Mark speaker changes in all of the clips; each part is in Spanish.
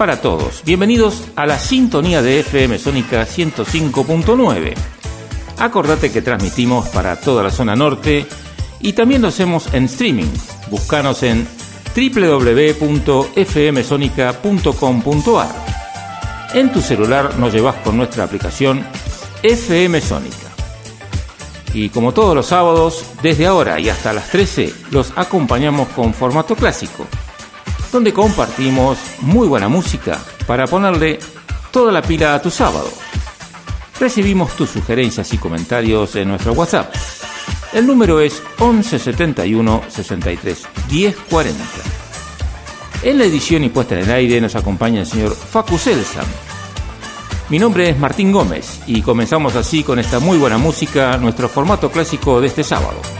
Speaker 1: Para todos. Bienvenidos a la sintonía de FM Sónica 105.9. Acordate que transmitimos para toda la zona norte y también lo hacemos en streaming. Búscanos en www.fmsonica.com.ar. En tu celular nos llevas con nuestra aplicación FM Sónica. Y como todos los sábados, desde ahora y hasta las 13, los acompañamos con formato clásico donde compartimos muy buena música para ponerle toda la pila a tu sábado. Recibimos tus sugerencias y comentarios en nuestro WhatsApp. El número es 1171 63 1040. En la edición y puesta en el aire nos acompaña el señor Facu Selsan. Mi nombre es Martín Gómez y comenzamos así con esta muy buena música, nuestro formato clásico de este sábado.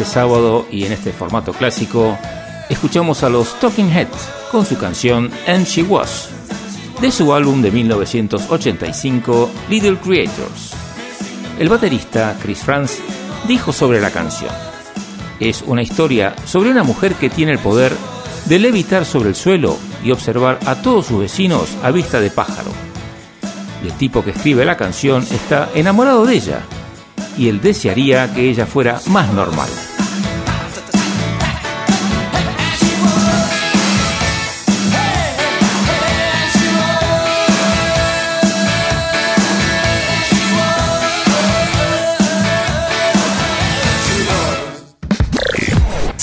Speaker 1: Este sábado y en este formato clásico, escuchamos a los Talking Heads con su canción And She Was, de su álbum de 1985 Little Creators. El baterista Chris Franz dijo sobre la canción, es una historia sobre una mujer que tiene el poder de levitar sobre el suelo y observar a todos sus vecinos a vista de pájaro. El tipo que escribe la canción está enamorado de ella y él desearía que ella fuera más normal.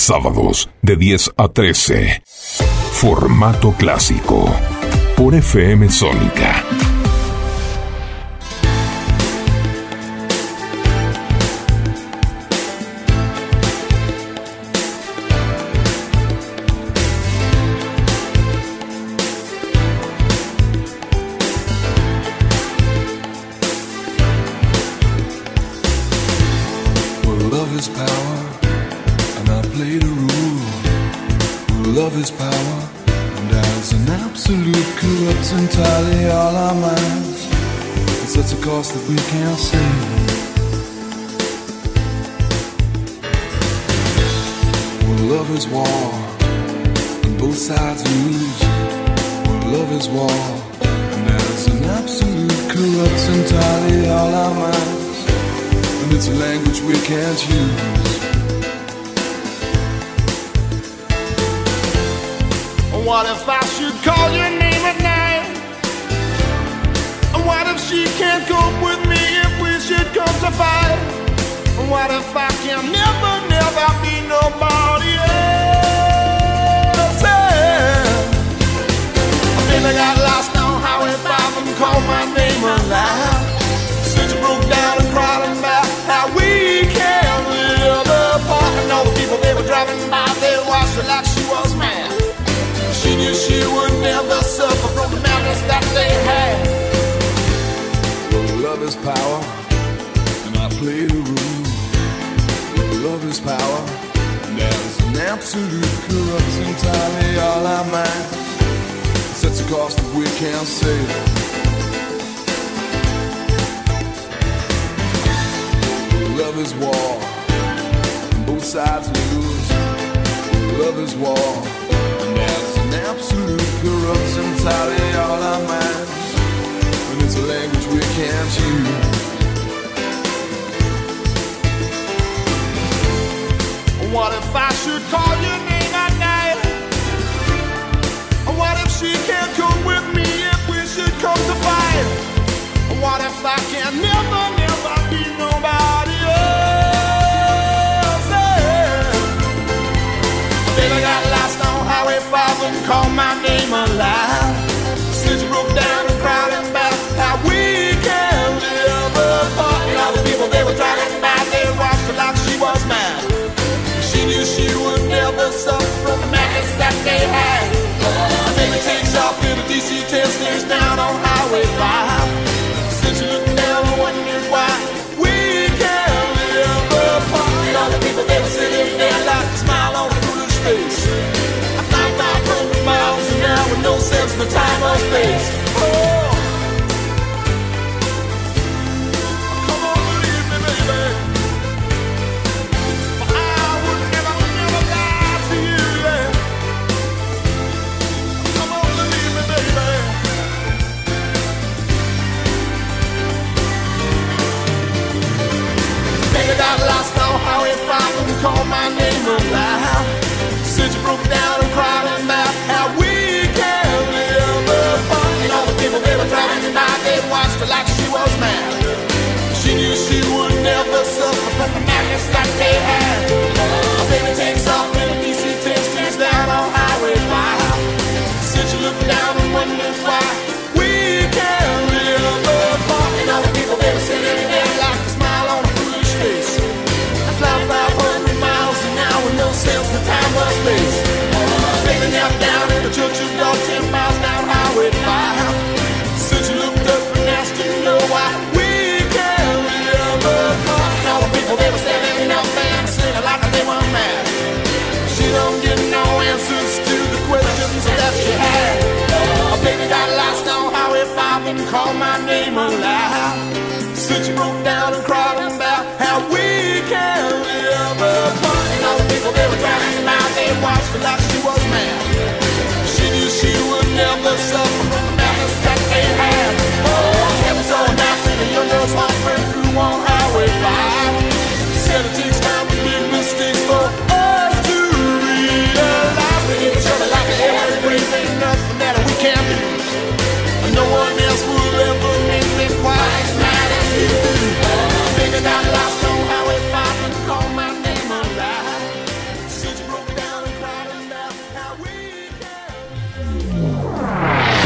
Speaker 2: Sábados de 10 a 13. Formato clásico por FM Sónica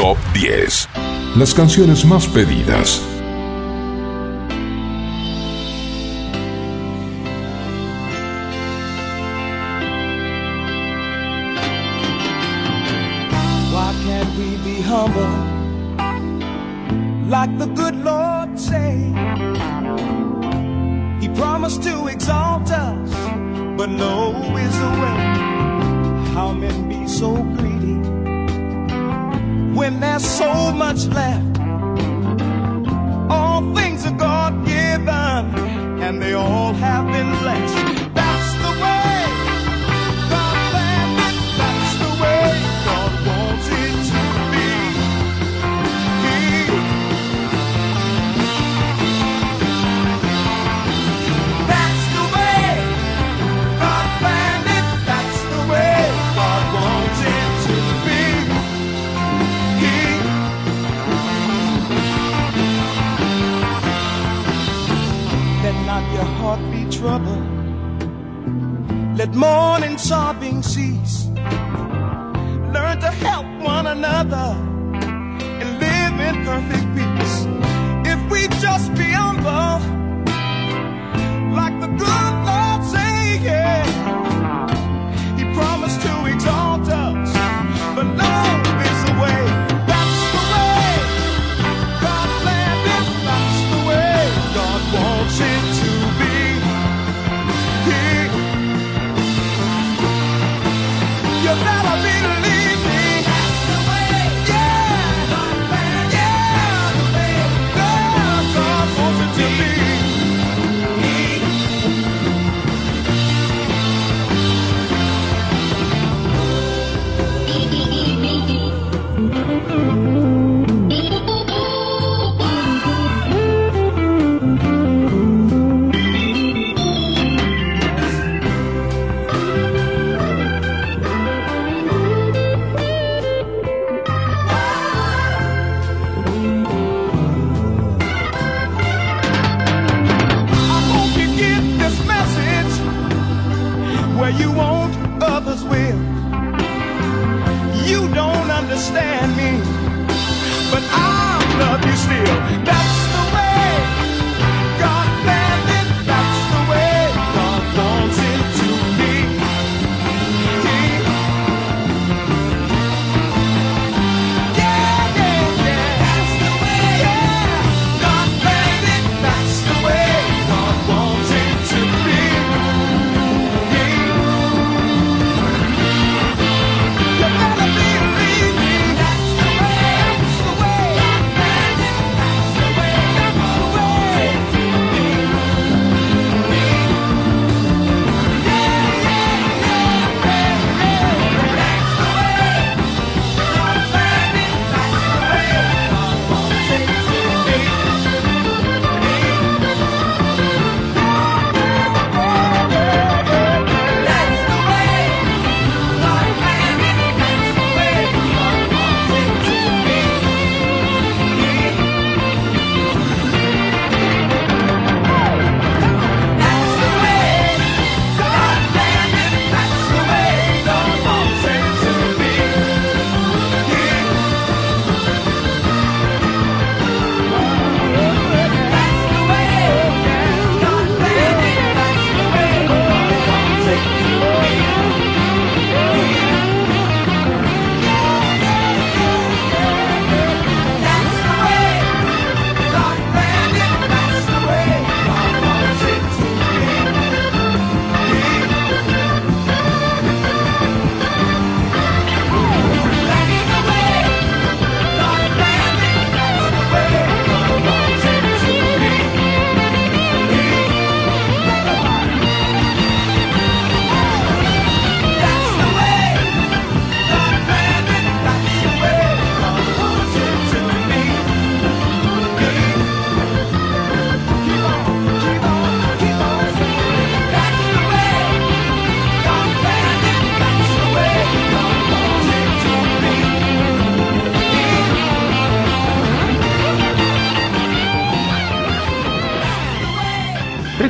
Speaker 2: Top 10.
Speaker 3: Las canciones más pedidas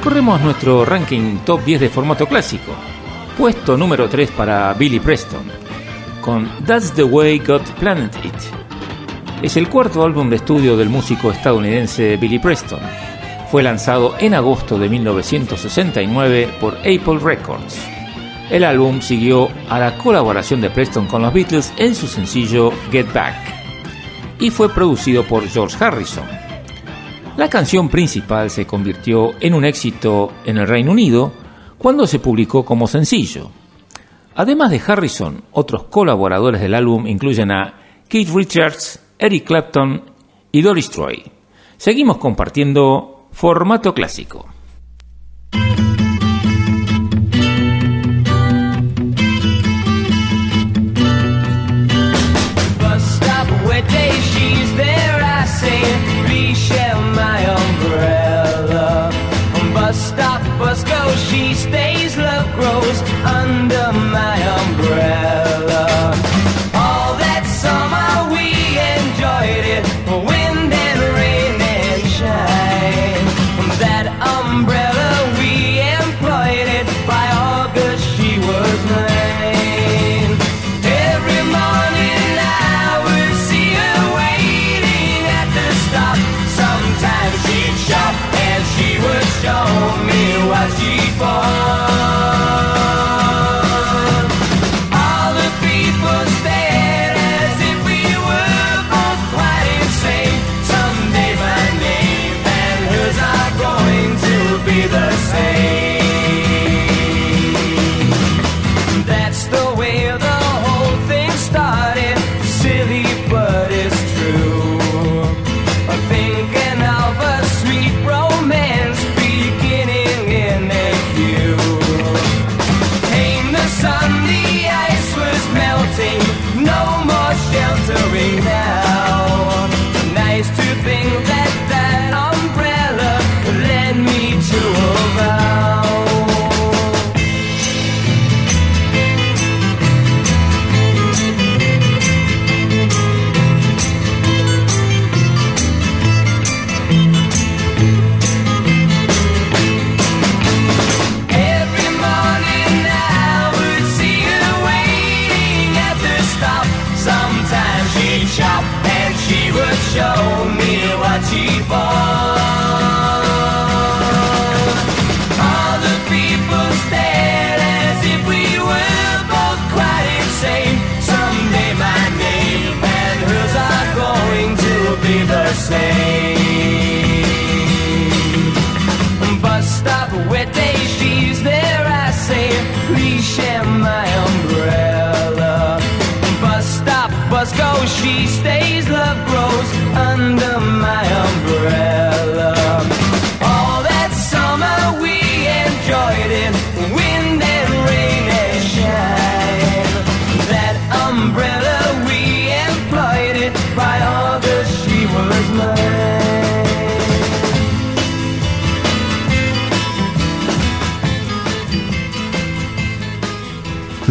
Speaker 1: Recorremos nuestro ranking top 10 de formato clásico. Puesto número 3 para Billy Preston, con That's the Way God Planned It. es el cuarto álbum de estudio del músico estadounidense Billy Preston. Fue lanzado en agosto de 1969 por Apple Records. El álbum siguió a la colaboración de Preston con los Beatles en su sencillo Get Back y fue producido por George Harrison. La canción principal se convirtió en un éxito en el Reino Unido cuando se publicó como sencillo. Además de Harrison, otros colaboradores del álbum incluyen a Keith Richards, Eric Clapton y Doris Troy. Seguimos compartiendo formato clásico.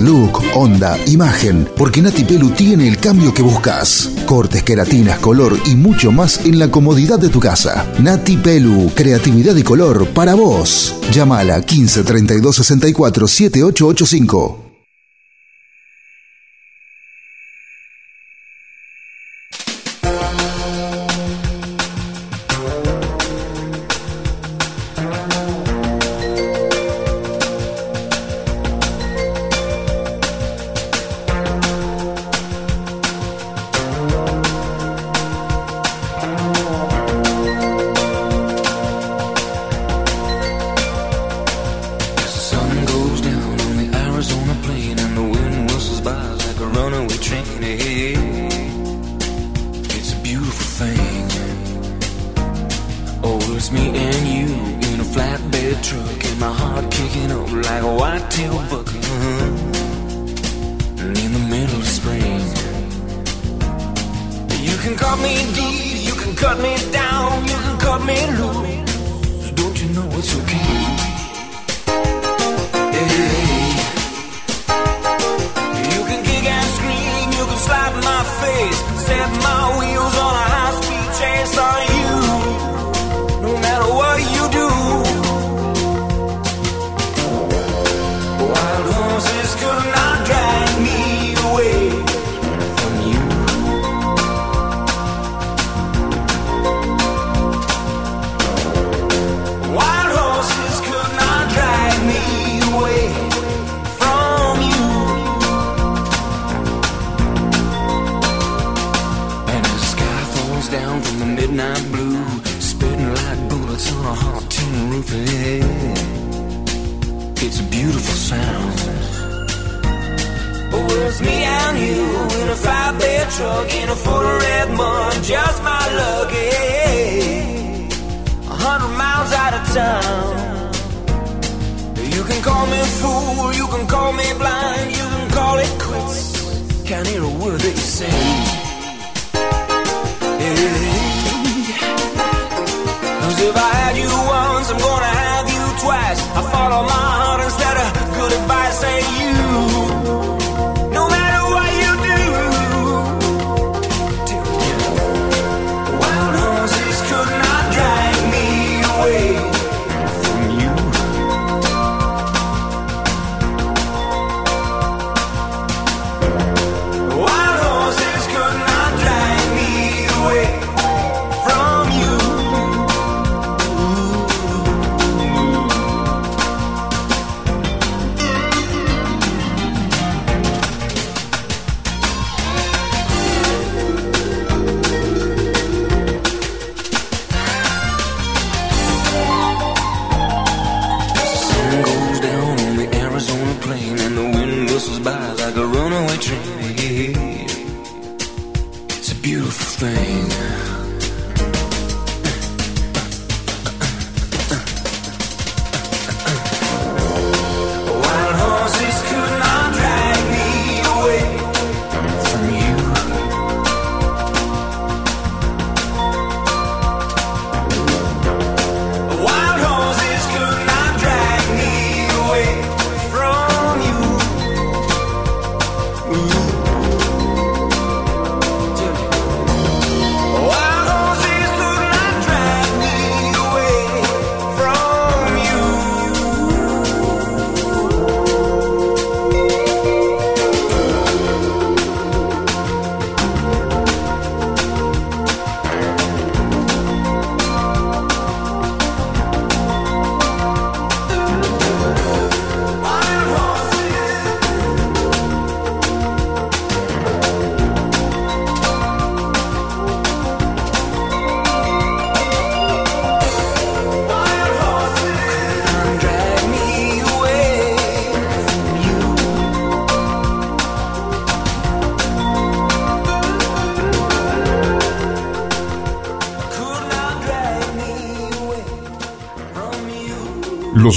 Speaker 4: Look, onda, imagen, porque Nati Pelu tiene el cambio que buscas. Cortes, queratinas, color y mucho más en la comodidad de tu casa. Nati Pelu, creatividad y color para vos. Llámala 15 32 64 7885.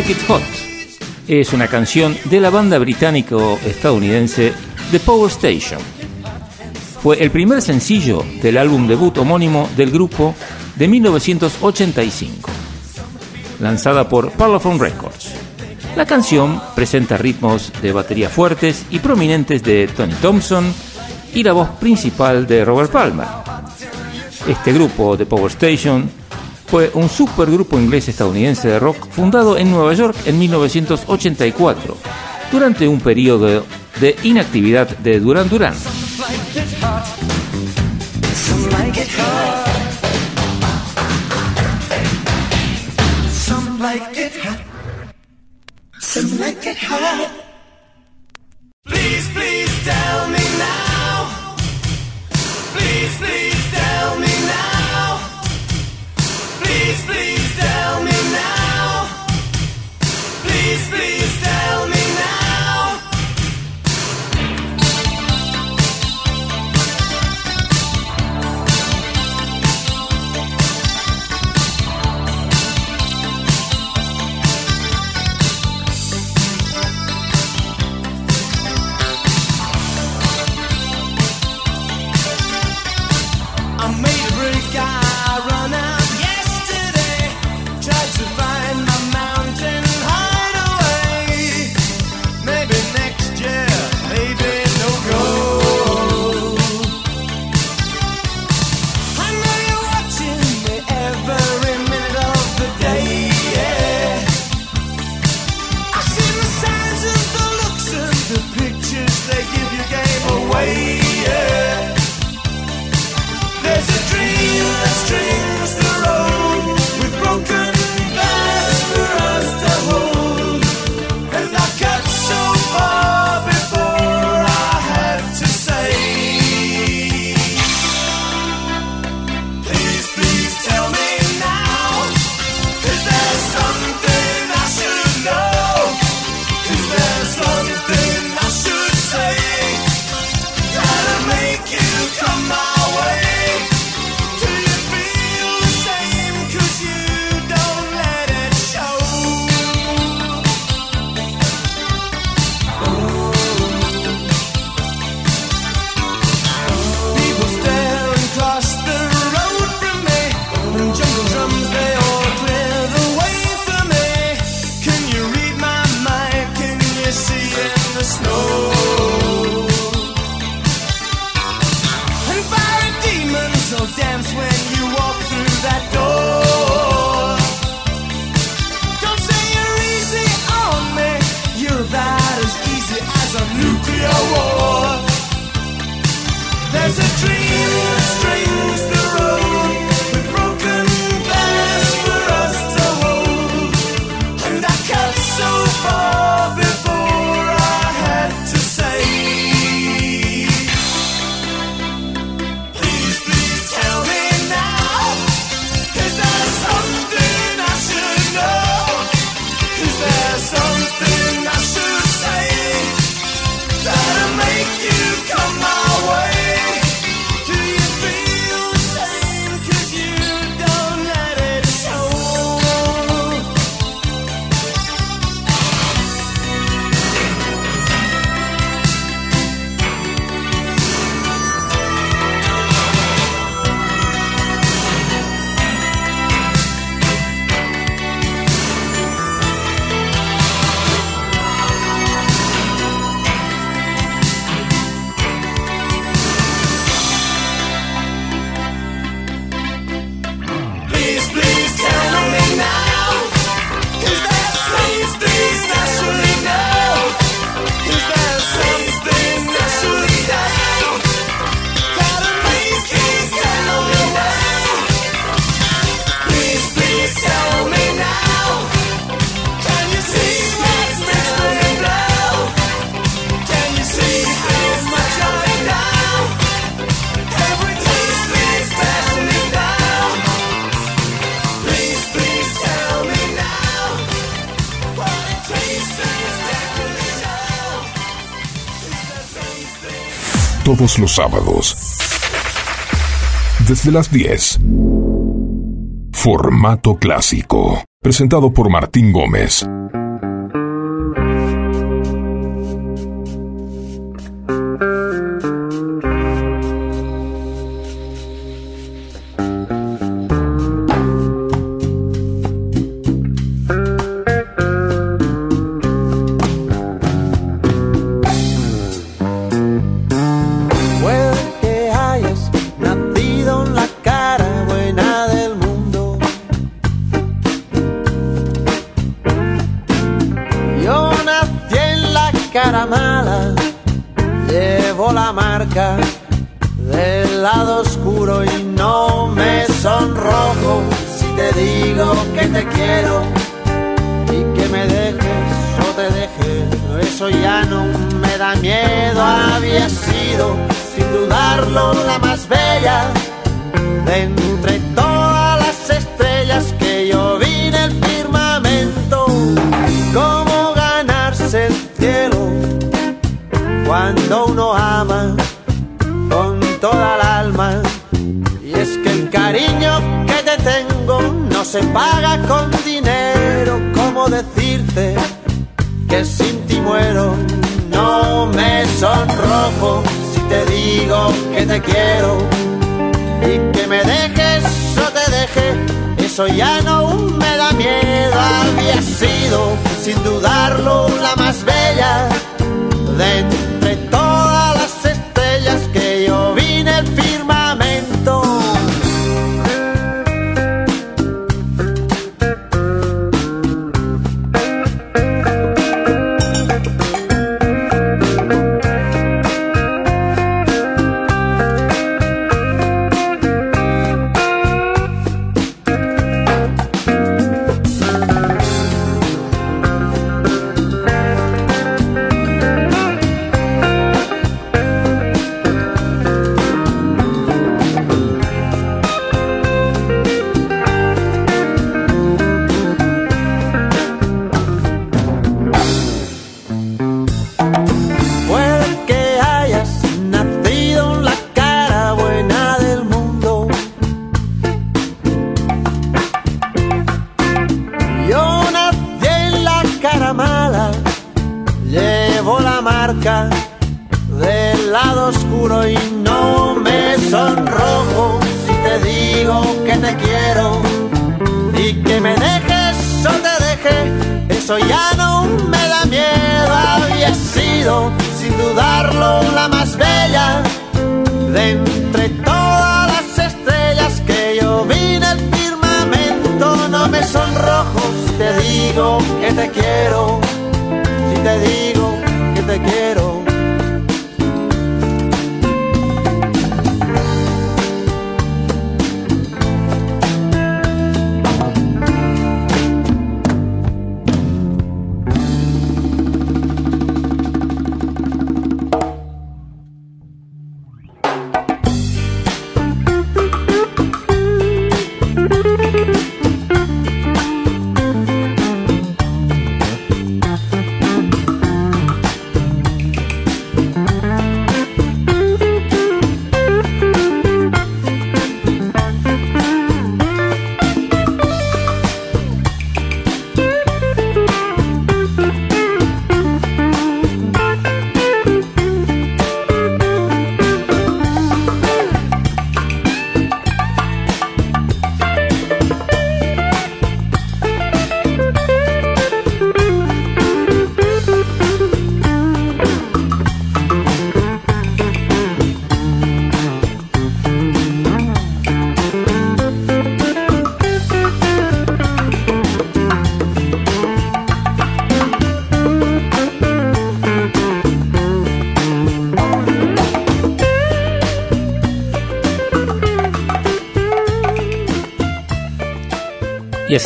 Speaker 1: Like Hot.
Speaker 5: Es una canción de la banda británico-estadounidense The Power Station. Fue el primer sencillo del álbum debut homónimo del grupo de 1985, lanzada por Parlophone Records. La canción presenta ritmos de batería fuertes y prominentes de Tony Thompson y la voz principal de Robert Palmer. Este grupo de Power Station fue un supergrupo inglés-estadounidense de rock fundado en Nueva York en 1984, durante un periodo de inactividad de Duran Duran.
Speaker 6: Los sábados. Desde las 10. Formato clásico. Presentado por Martín Gómez.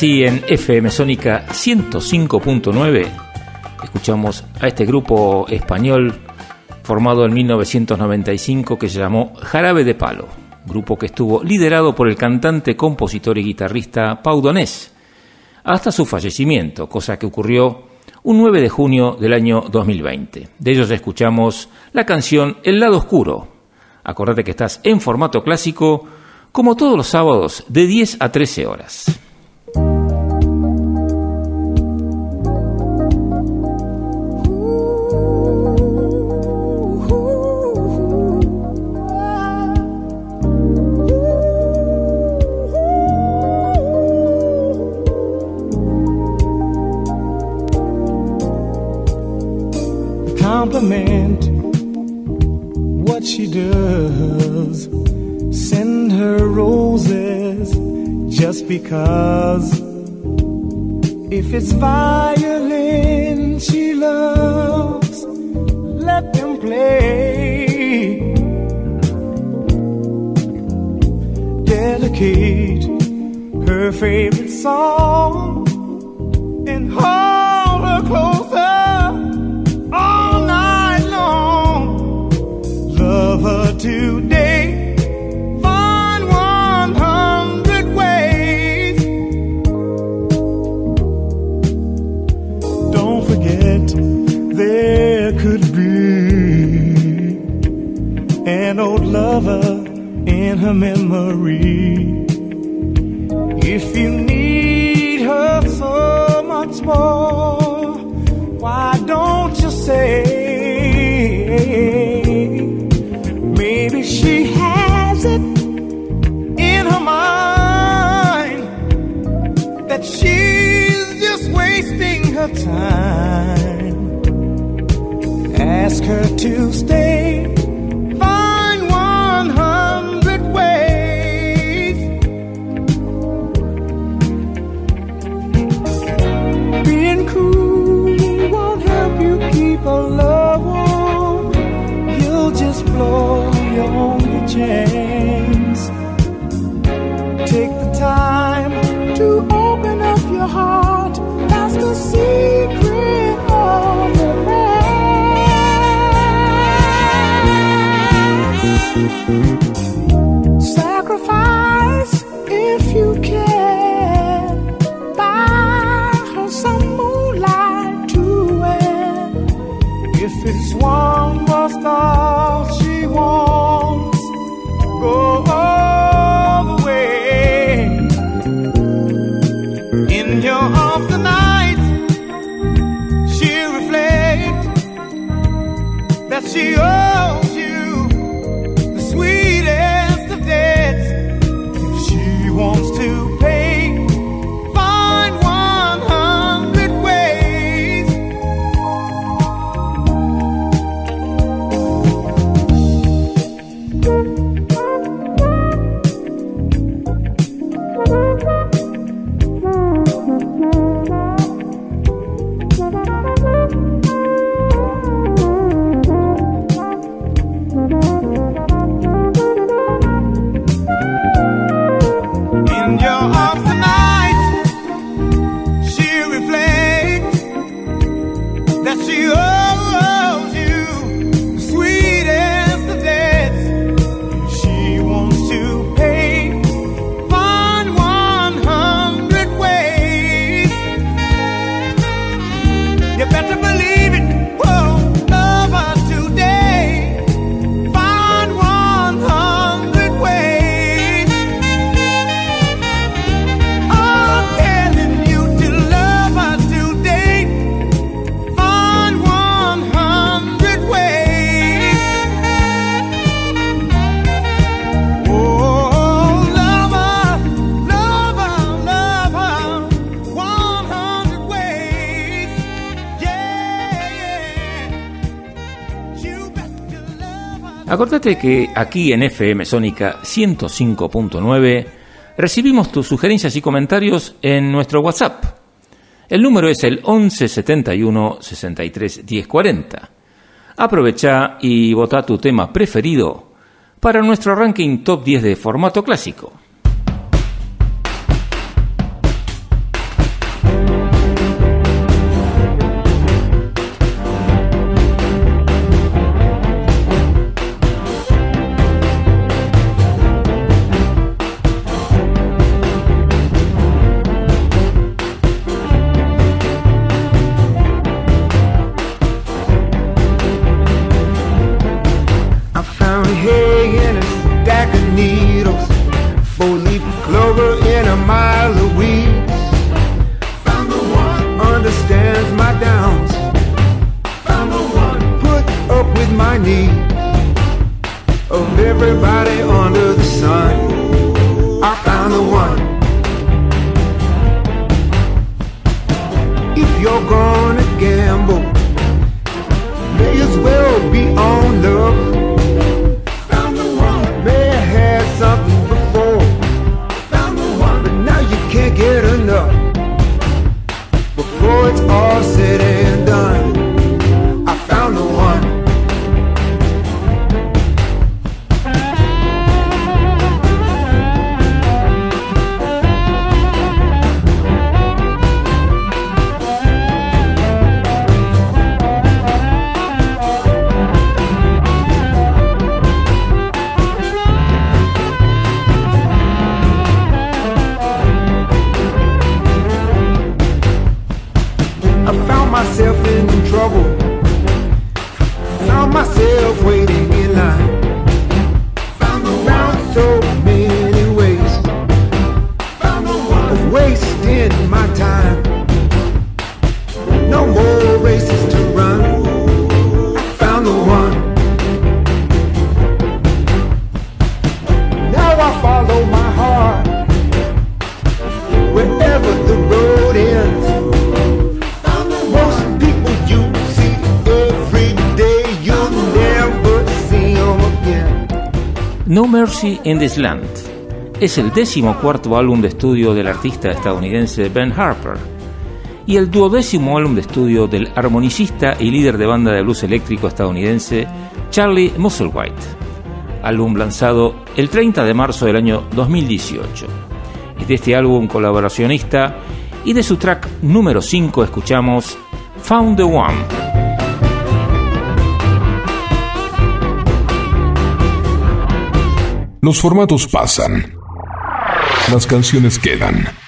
Speaker 1: en FM Sónica 105.9 escuchamos a este grupo español formado en 1995 que se llamó Jarabe de Palo, grupo que estuvo liderado por el cantante, compositor y guitarrista Pau Donés hasta su fallecimiento, cosa que ocurrió un 9 de junio del año 2020. De ellos escuchamos la canción El lado oscuro.
Speaker 3: Acordate que estás en formato clásico como todos los sábados de 10 a 13 horas.
Speaker 1: de.
Speaker 3: Acordate que aquí en FM Sónica 105.9 recibimos tus sugerencias y comentarios en nuestro WhatsApp. El número es el 1171 63 1040. Aprovecha y vota tu tema preferido para nuestro ranking top 10 de formato clásico.
Speaker 1: es el decimocuarto álbum de estudio del artista estadounidense Ben Harper y el duodécimo álbum de estudio del armonicista y líder de banda de blues eléctrico estadounidense Charlie Musselwhite, álbum lanzado el 30 de marzo del año 2018. Es de este álbum colaboracionista y de su track número 5 escuchamos Found the One.
Speaker 5: Los formatos pasan las canciones quedan.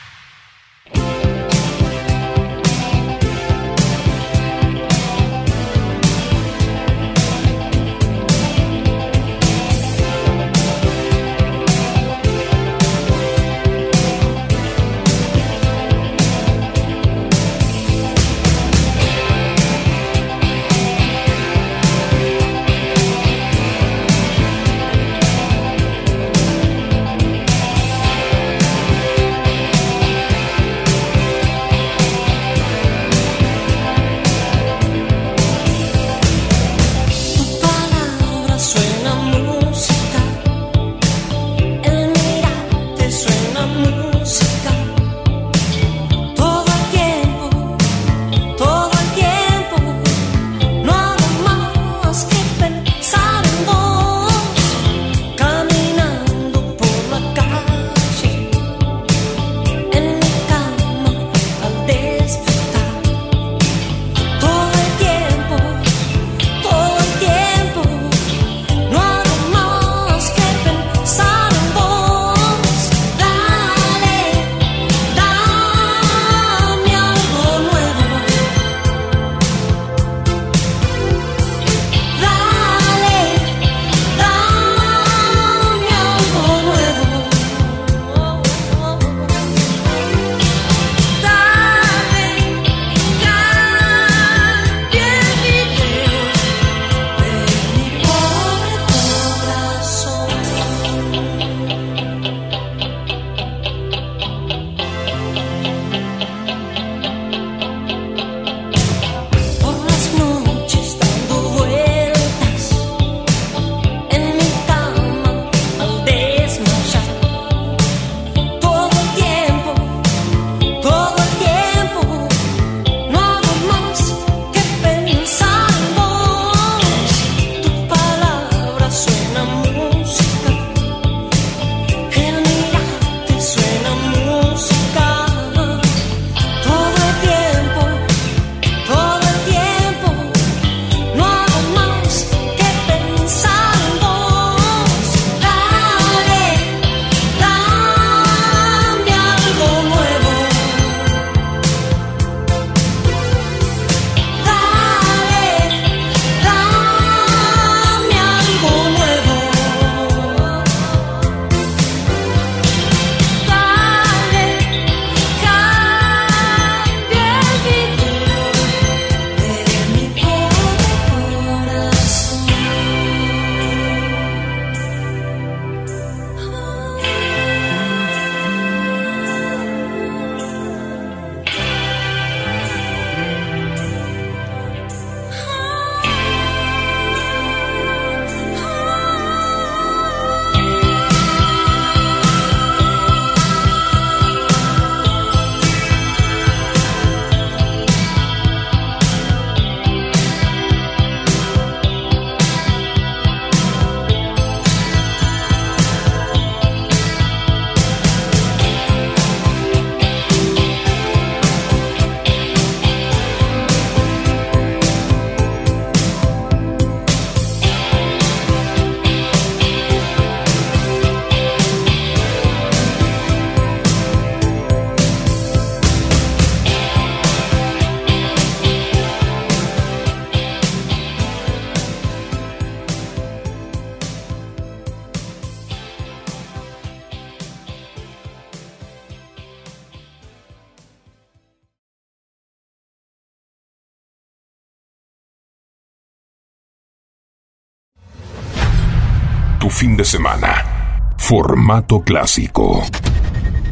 Speaker 5: De semana. Formato clásico.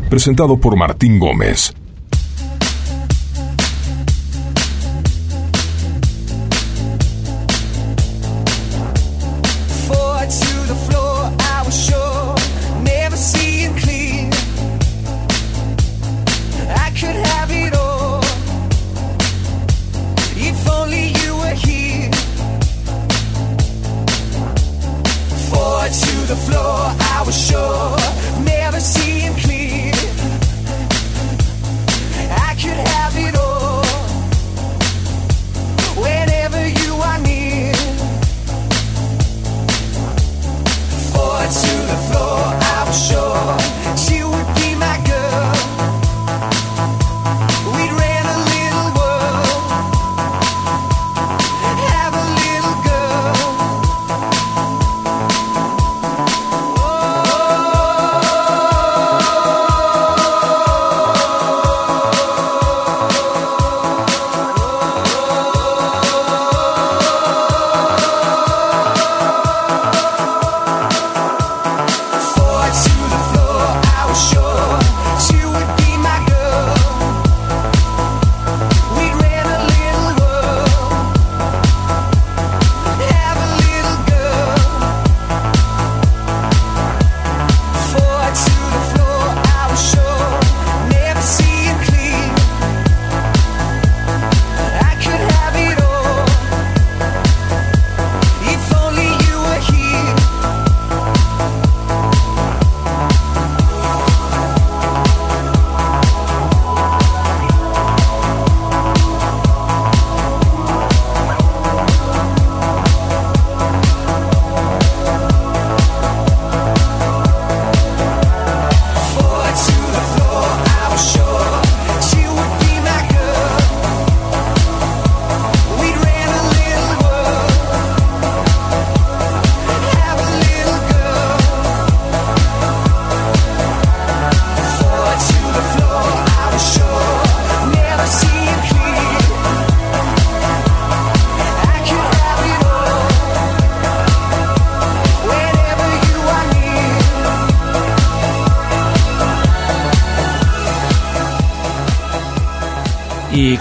Speaker 5: Presentado por Martín Gómez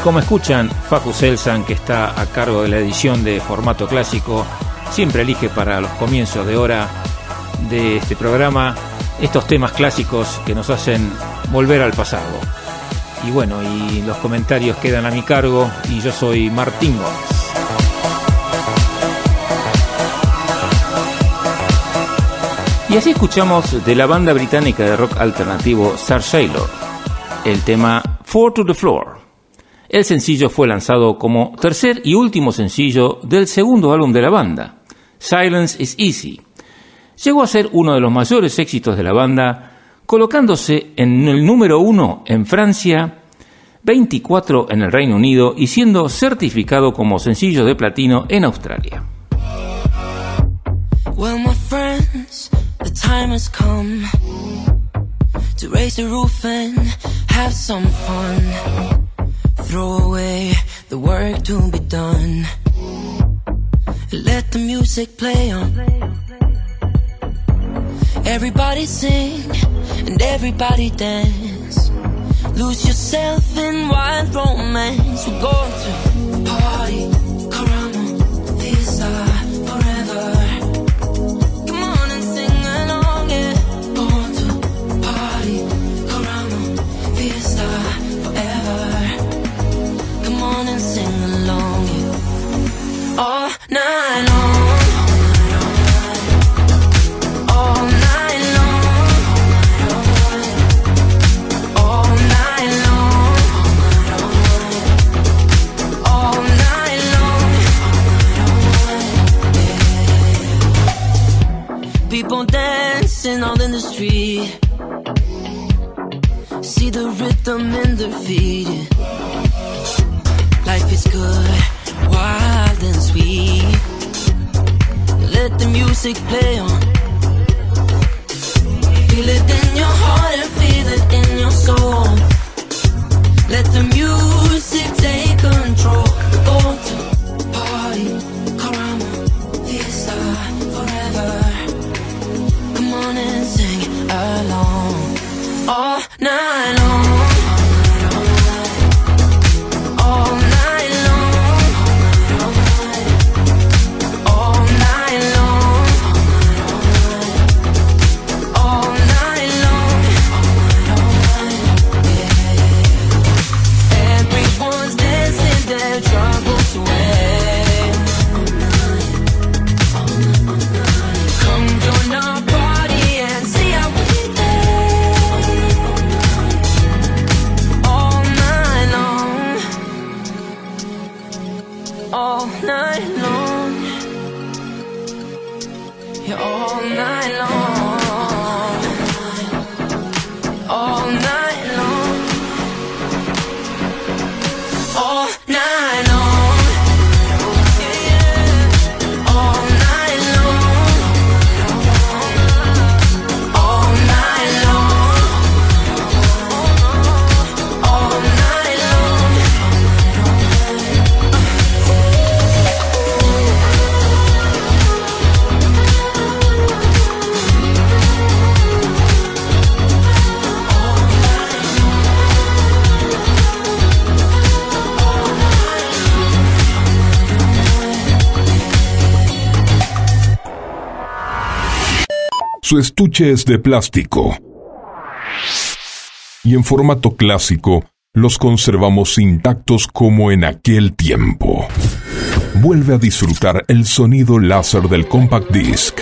Speaker 1: Como escuchan, Facu Selsan, que está a cargo de la edición de formato clásico, siempre elige para los comienzos de hora de este programa estos temas clásicos que nos hacen volver al pasado. Y bueno, y los comentarios quedan a mi cargo y yo soy Martín Gómez. Y así escuchamos de la banda británica de rock alternativo Star Sailor el tema Four to the Floor. El sencillo fue lanzado como tercer y último sencillo del segundo álbum de la banda, Silence is Easy. Llegó a ser uno de los mayores éxitos de la banda, colocándose en el número uno en Francia, 24 en el Reino Unido y siendo certificado como sencillo de platino en Australia.
Speaker 7: Throw away the work to be done. Let the music play on. Everybody sing and everybody dance. Lose yourself in wild romance. We're going to party. Rhythm in their feet. Life is good, wild and sweet. Let the music play on. Feel it in your heart and feel it in your soul. Let the music take control. Go to along all night long.
Speaker 5: Su estuche es de plástico. Y en formato clásico, los conservamos intactos como en aquel tiempo. Vuelve a disfrutar el sonido láser del compact disc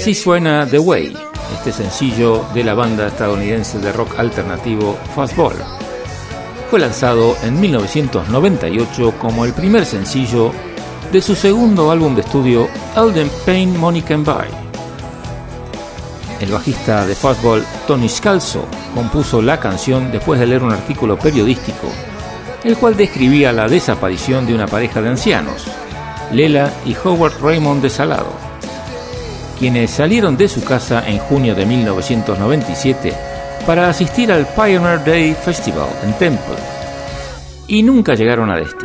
Speaker 1: así suena The Way, este sencillo de la banda estadounidense de rock alternativo Fastball.
Speaker 8: Fue lanzado en 1998 como el primer sencillo de su segundo álbum de estudio Elden Pain Money Can Buy. El bajista de Fastball, Tony Scalzo, compuso la canción después de leer un artículo periodístico, el cual describía la desaparición de una pareja de ancianos, Lela y Howard Raymond de Salado quienes salieron de su casa en junio de 1997 para asistir al Pioneer Day Festival en Temple y nunca llegaron a destino.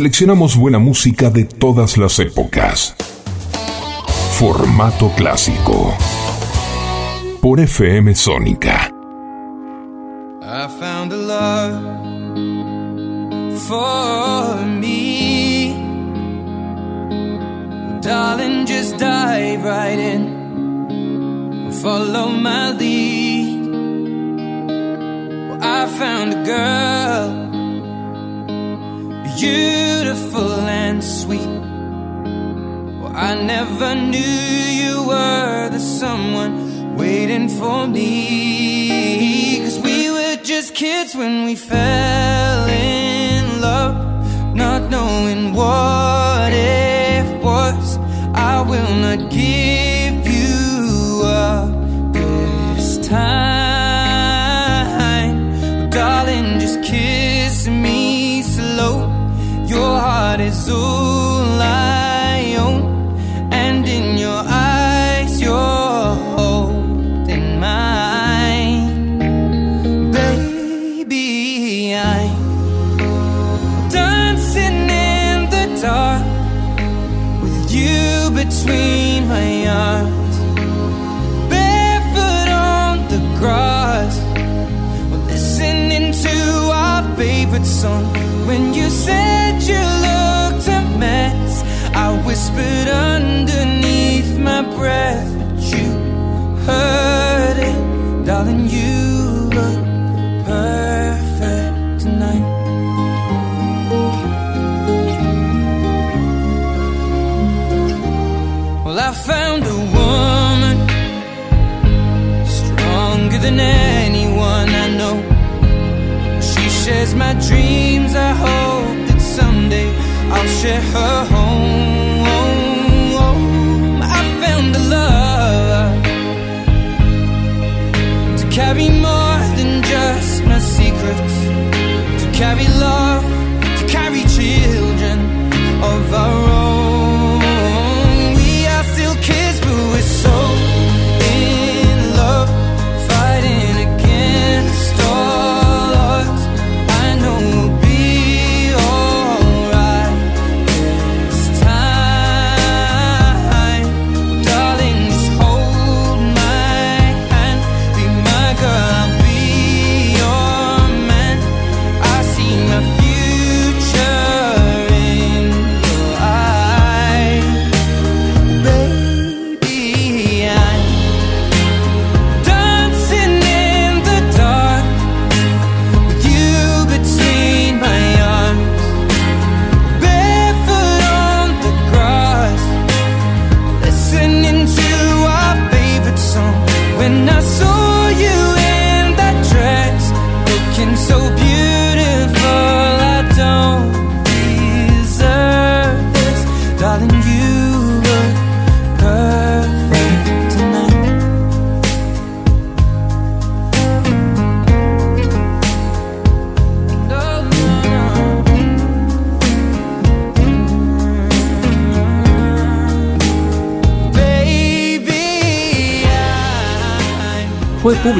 Speaker 5: Seleccionamos buena música de todas las épocas. Formato clásico. Por FM Sónica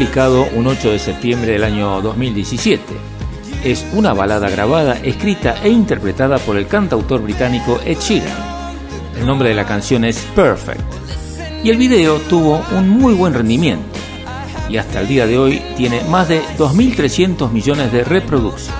Speaker 1: publicado un 8 de septiembre del año 2017. Es una balada grabada, escrita e interpretada por el cantautor británico Ed Sheeran. El nombre de la canción es Perfect. Y el video tuvo un muy buen rendimiento. Y hasta el día de hoy tiene más de 2.300 millones de reproducciones.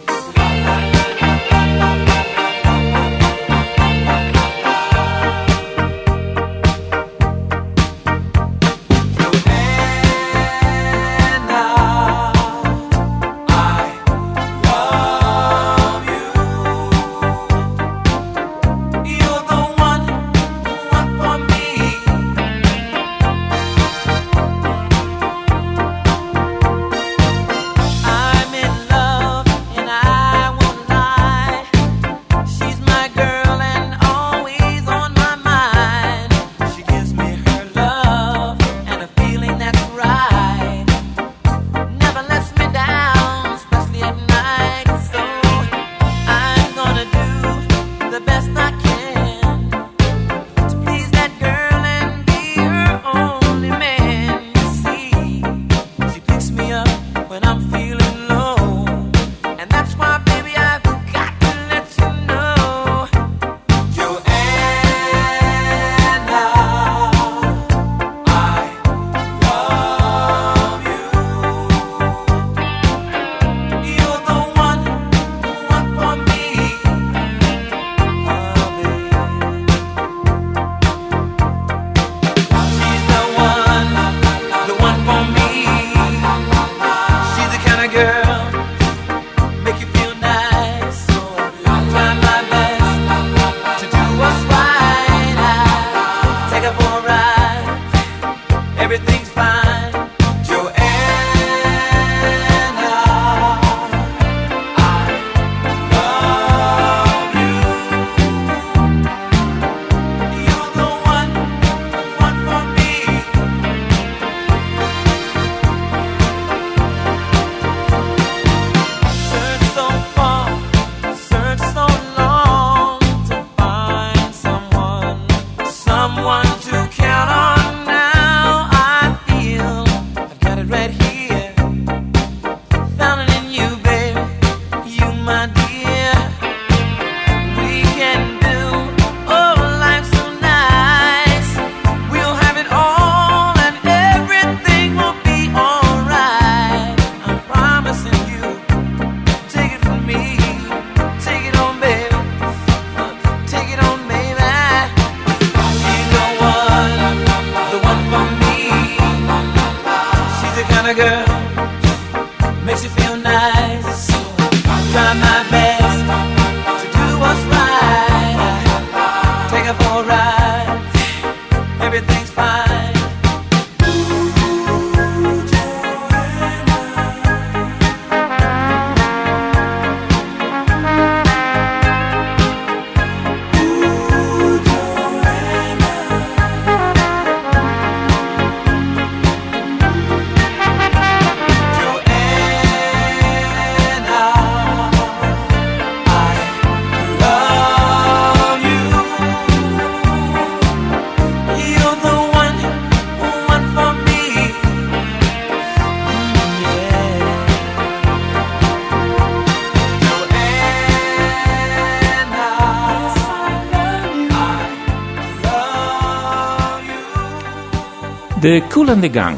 Speaker 9: The
Speaker 1: Cool and the Gang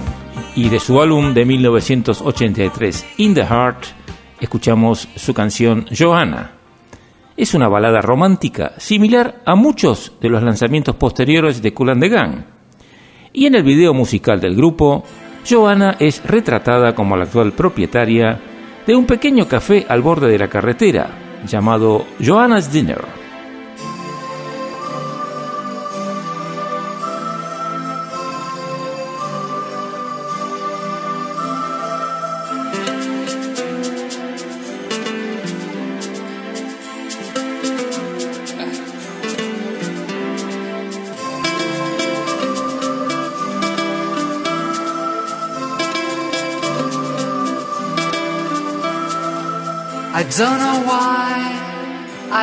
Speaker 1: y de su álbum de 1983 In the Heart escuchamos su canción Joanna. Es una balada romántica similar a muchos de los lanzamientos posteriores de Cool and the Gang. Y en el video musical del grupo, Joanna es retratada como la actual propietaria de un pequeño café al borde de la carretera llamado Joanna's Dinner.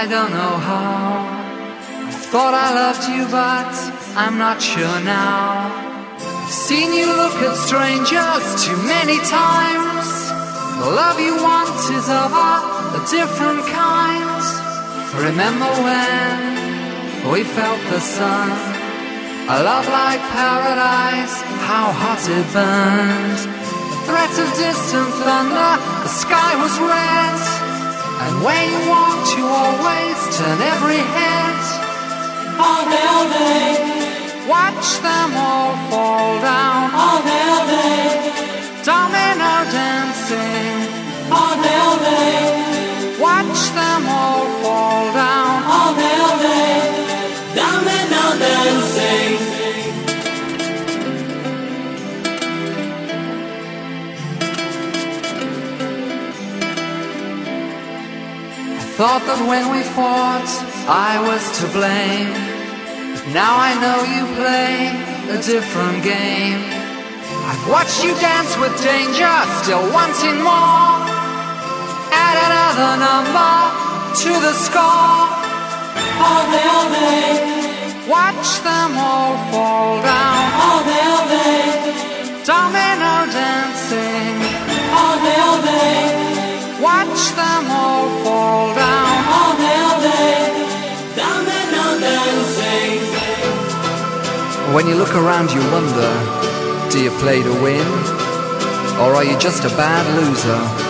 Speaker 10: I don't know how. I thought I loved you, but I'm not sure now. I've seen you look at strangers too many times. The love you want is of a, a different kind. Remember when we felt the sun? A love like paradise, how hot it burned. The threat of distant thunder, the sky was red. And when you walked, you always turn every head. All day, all day. Watch them all fall down. All day, all day. Domino dancing. All day, all day. Watch them all Thought that when we fought, I was to blame. Now I know you play a different game. I've watched you dance with danger, still wanting more. Add another number to the score. All day, all day. Watch them all fall down. All day, all day. Domino dancing. All day, all day. Watch them all fall down. All day, all day. Domino dancing. When you look around, you wonder do you play to win? Or are you just a bad loser?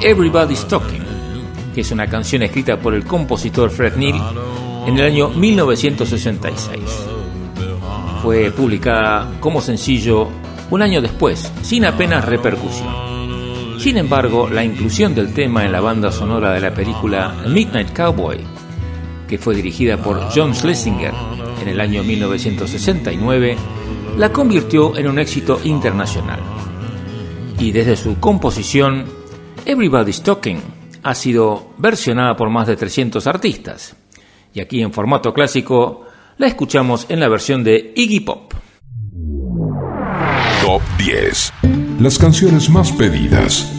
Speaker 1: Everybody's Talking, que es una canción escrita por el compositor Fred Neil en el año 1966. Fue publicada como sencillo un año después, sin apenas repercusión. Sin embargo, la inclusión del tema en la banda sonora de la película Midnight Cowboy, que fue dirigida por John Schlesinger en el año 1969, la convirtió en un éxito internacional. Y desde su composición Everybody's Talking ha sido versionada por más de 300 artistas y aquí en formato clásico la escuchamos en la versión de Iggy Pop.
Speaker 5: Top 10. Las canciones más pedidas.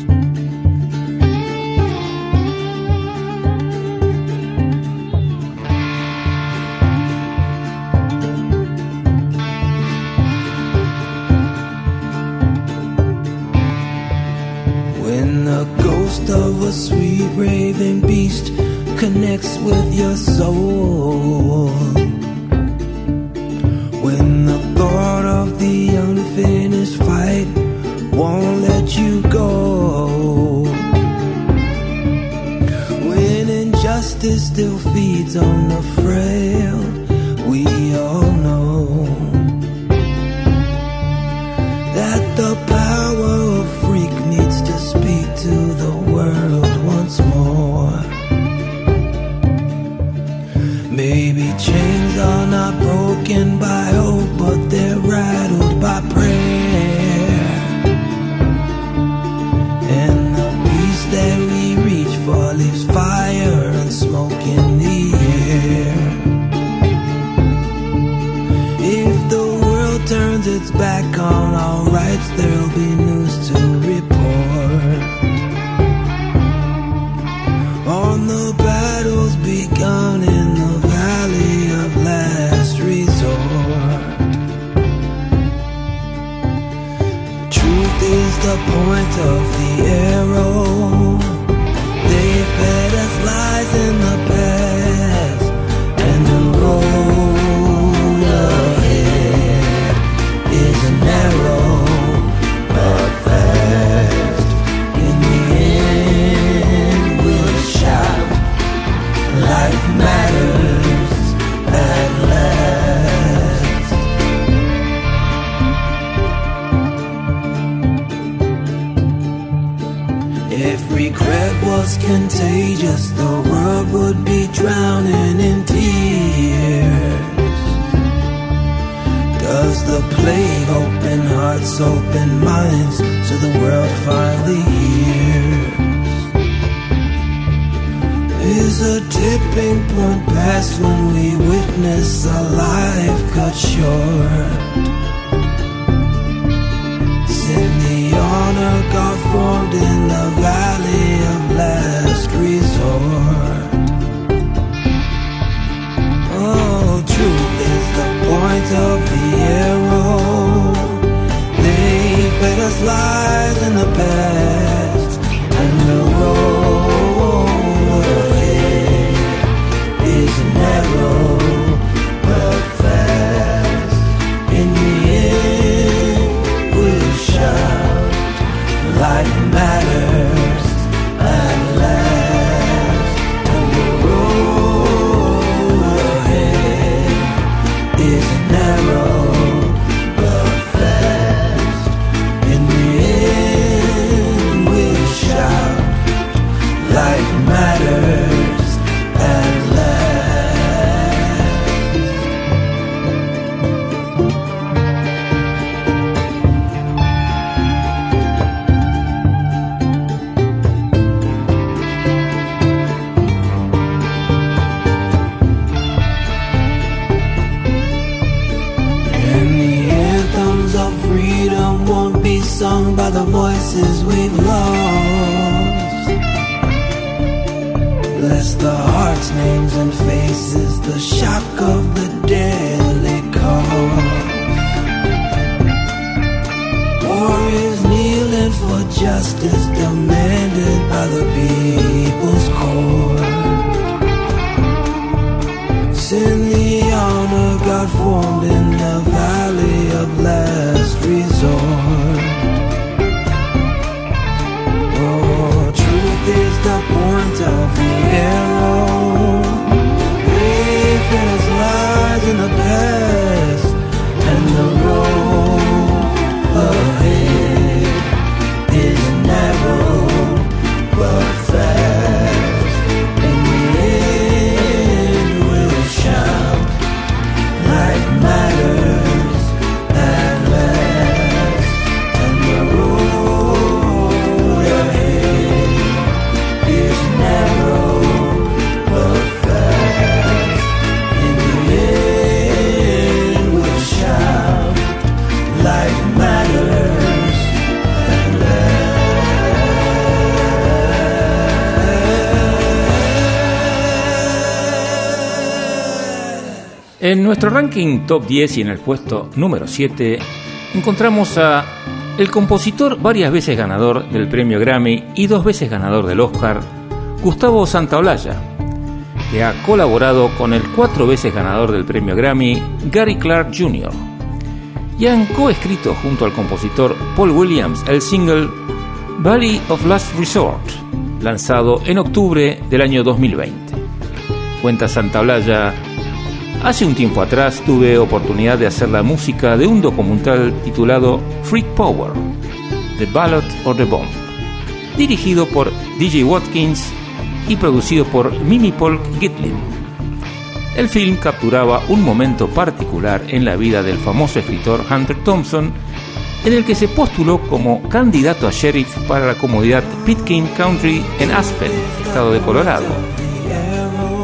Speaker 11: connects with your soul.
Speaker 1: En nuestro ranking top 10 y en el puesto número 7 encontramos a el compositor varias veces ganador del premio Grammy y dos veces ganador del Oscar, Gustavo Santaolalla, que ha colaborado con el cuatro veces ganador del premio Grammy, Gary Clark Jr. Y han coescrito junto al compositor Paul Williams el single Valley of Last Resort, lanzado en octubre del año 2020. Cuenta Santaolalla Hace un tiempo atrás tuve oportunidad de hacer la música de un documental titulado Freak Power, The Ballot or the Bomb, dirigido por DJ Watkins y producido por Mimi Polk Gitlin. El film capturaba un momento particular en la vida del famoso escritor Hunter Thompson, en el que se postuló como candidato a sheriff para la comunidad Pitkin Country en Aspen, estado de Colorado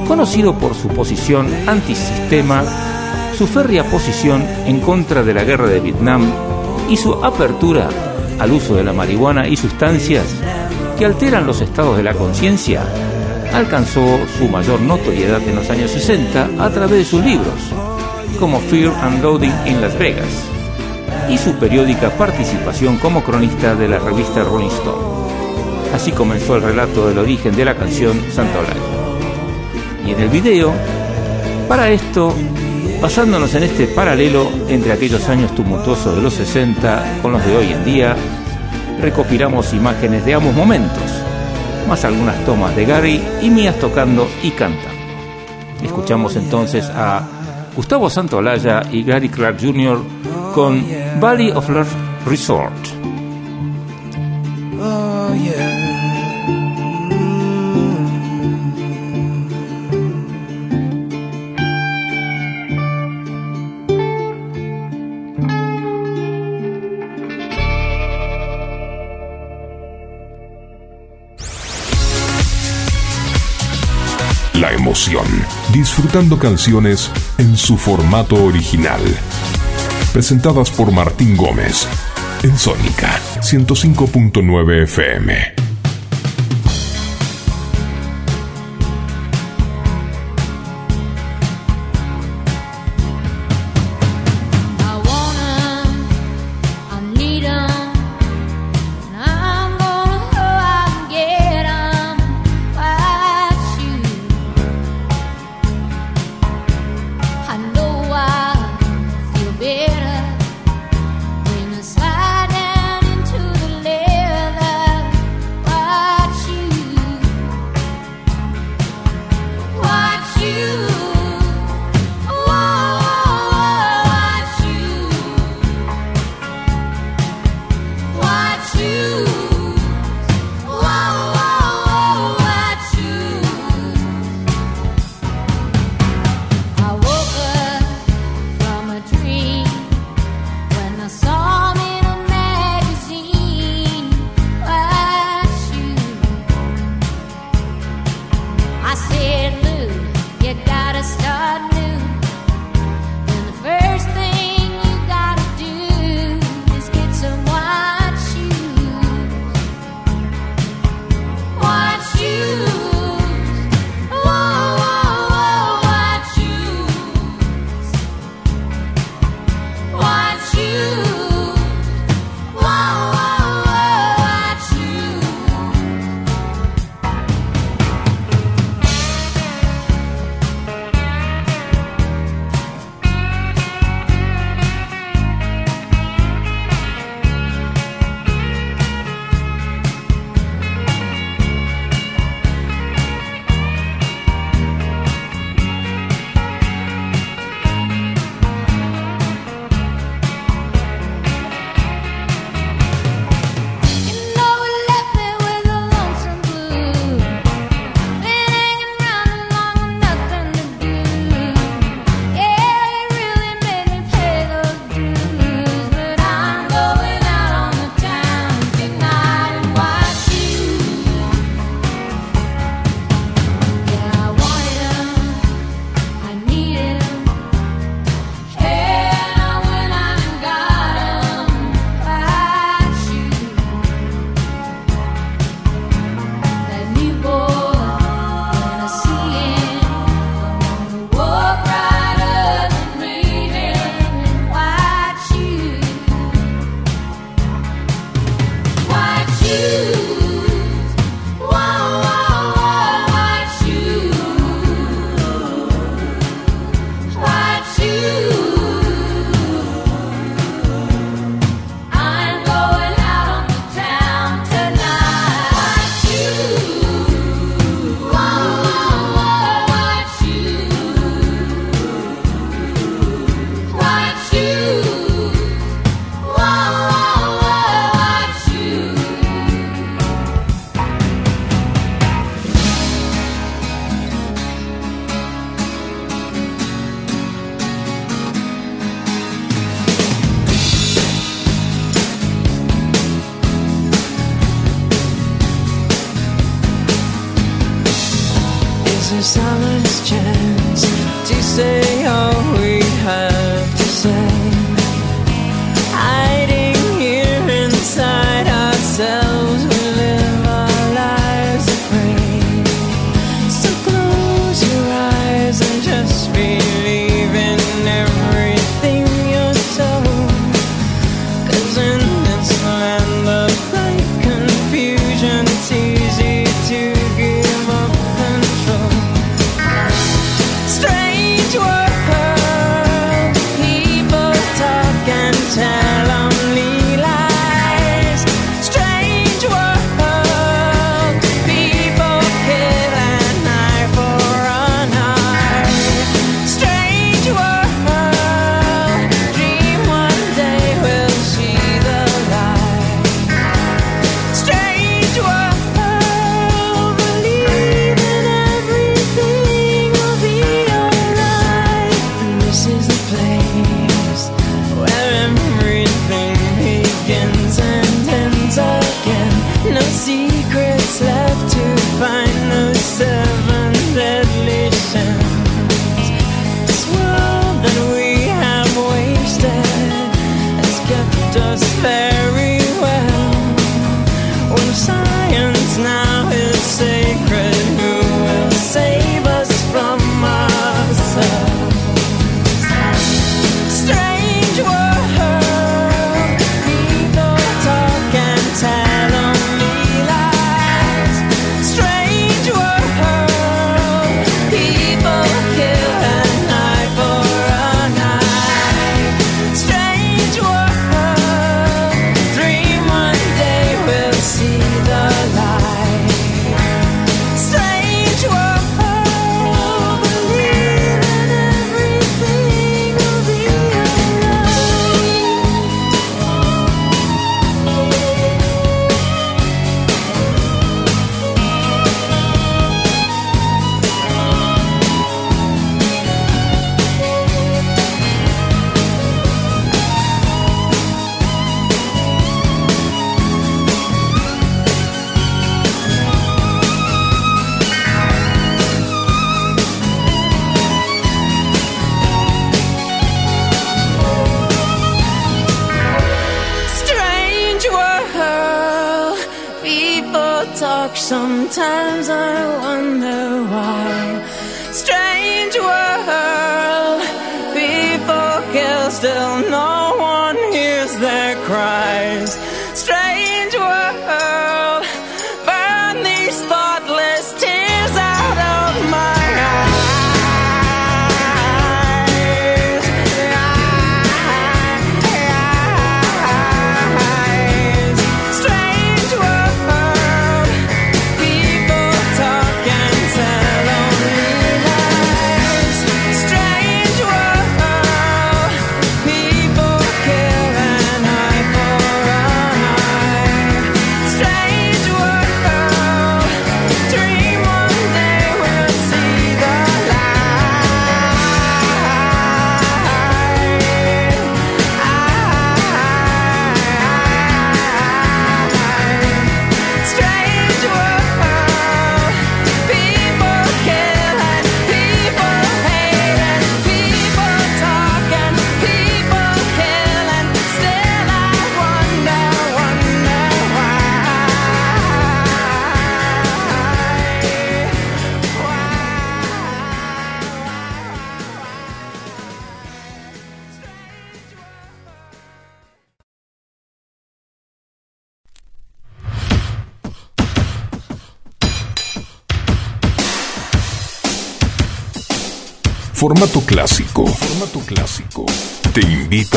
Speaker 1: conocido por su posición antisistema, su férrea posición en contra de la guerra de Vietnam y su apertura al uso de la marihuana y sustancias que alteran los estados de la conciencia, alcanzó su mayor notoriedad en los años 60 a través de sus libros, como Fear and Loading in Las Vegas, y su periódica participación como cronista de la revista Rolling Stone. Así comenzó el relato del origen de la canción Santa Olaya y en el video. Para esto, basándonos en este paralelo entre aquellos años tumultuosos de los 60 con los de hoy en día, recopilamos imágenes de ambos momentos, más algunas tomas de Gary y mías tocando y cantando. Escuchamos entonces a Gustavo Santolaya y Gary Clark Jr. con Valley of Love Resort.
Speaker 12: Oh.
Speaker 13: disfrutando canciones en su formato original. Presentadas por Martín Gómez en Sónica 105.9 FM.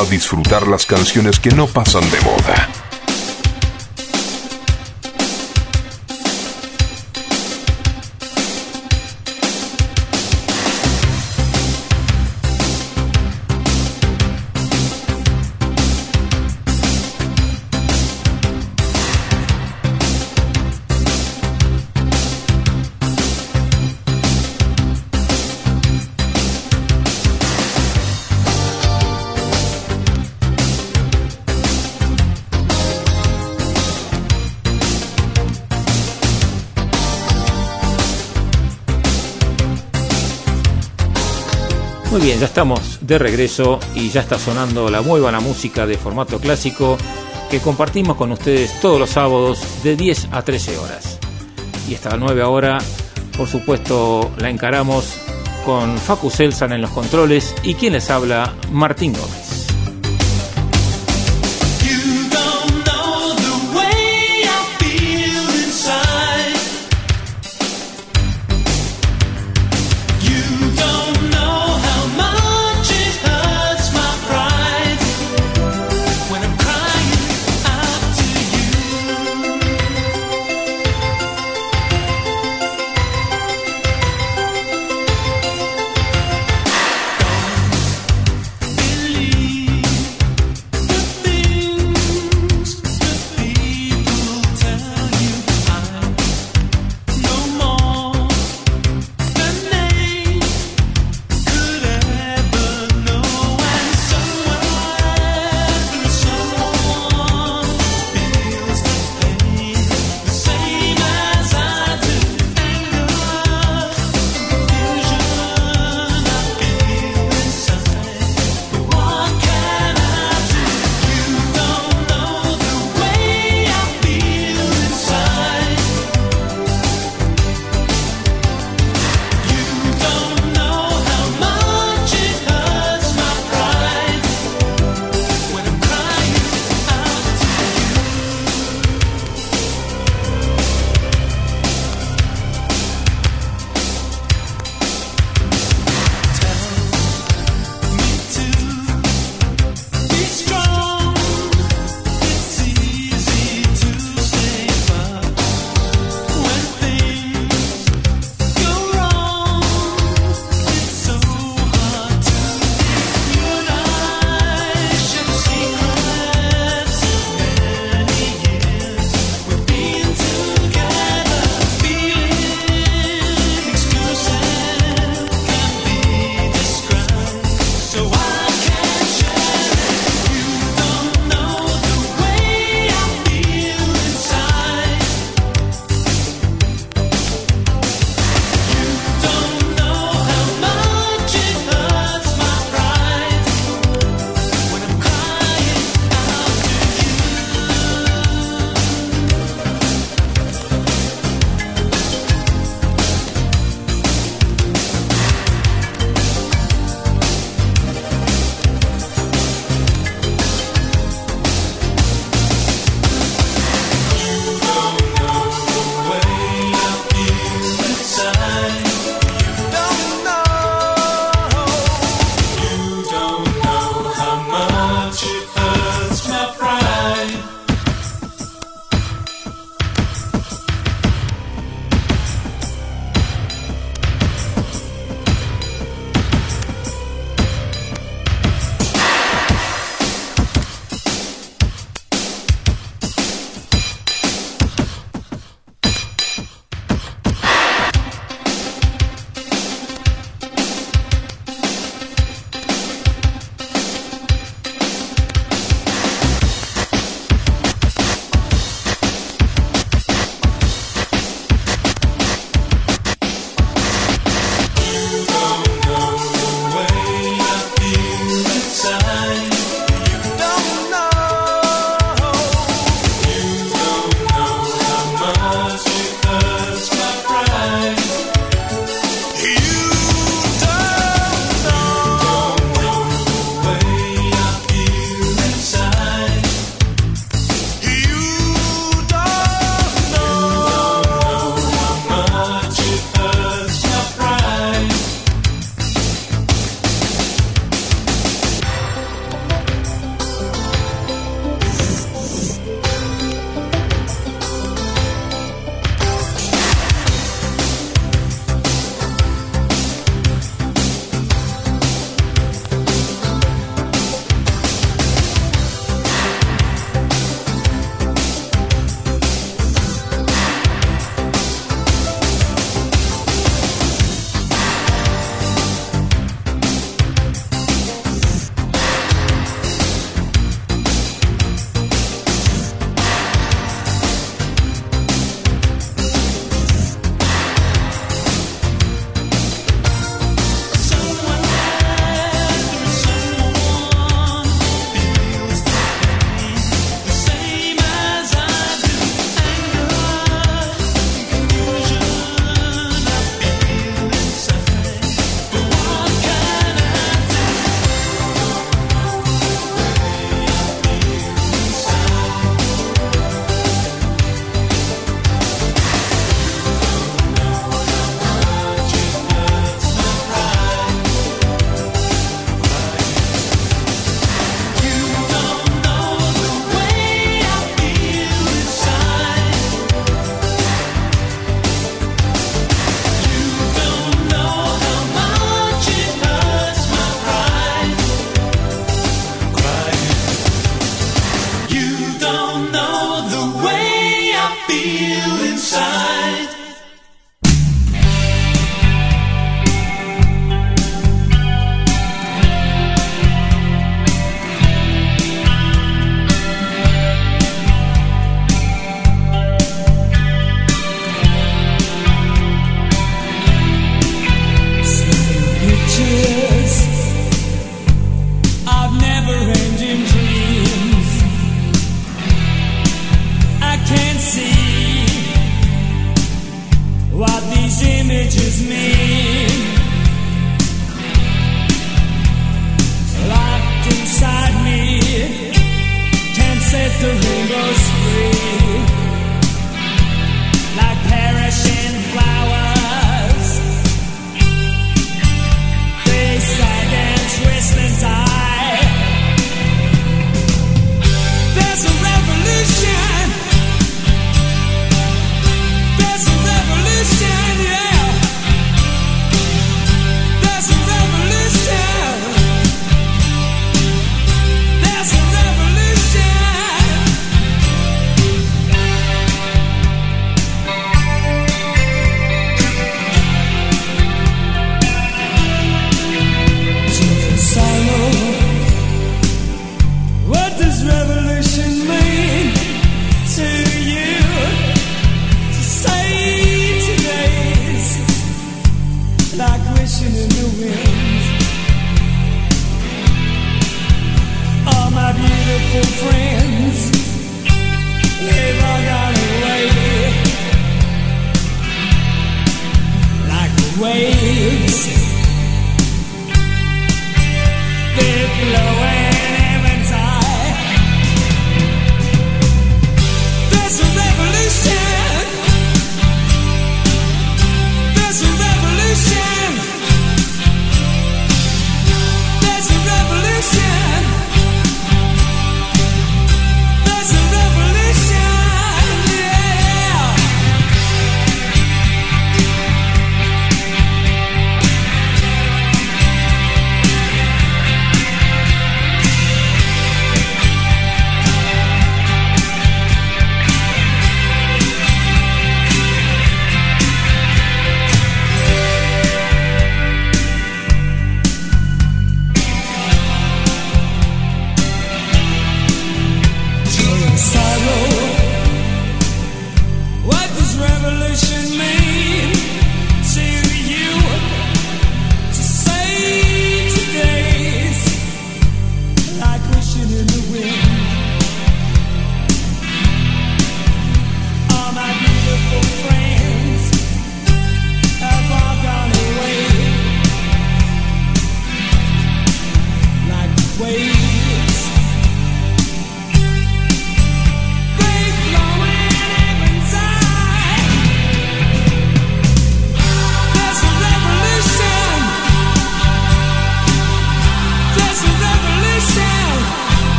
Speaker 5: Disfrutar las canciones que no pasan de moda.
Speaker 1: Muy bien, ya estamos de regreso y ya está sonando la muy buena música de formato clásico que compartimos con ustedes todos los sábados de 10 a 13 horas. Y esta nueva hora, por supuesto, la encaramos con Facu Selsan en los controles y quien les habla, Martín Gómez.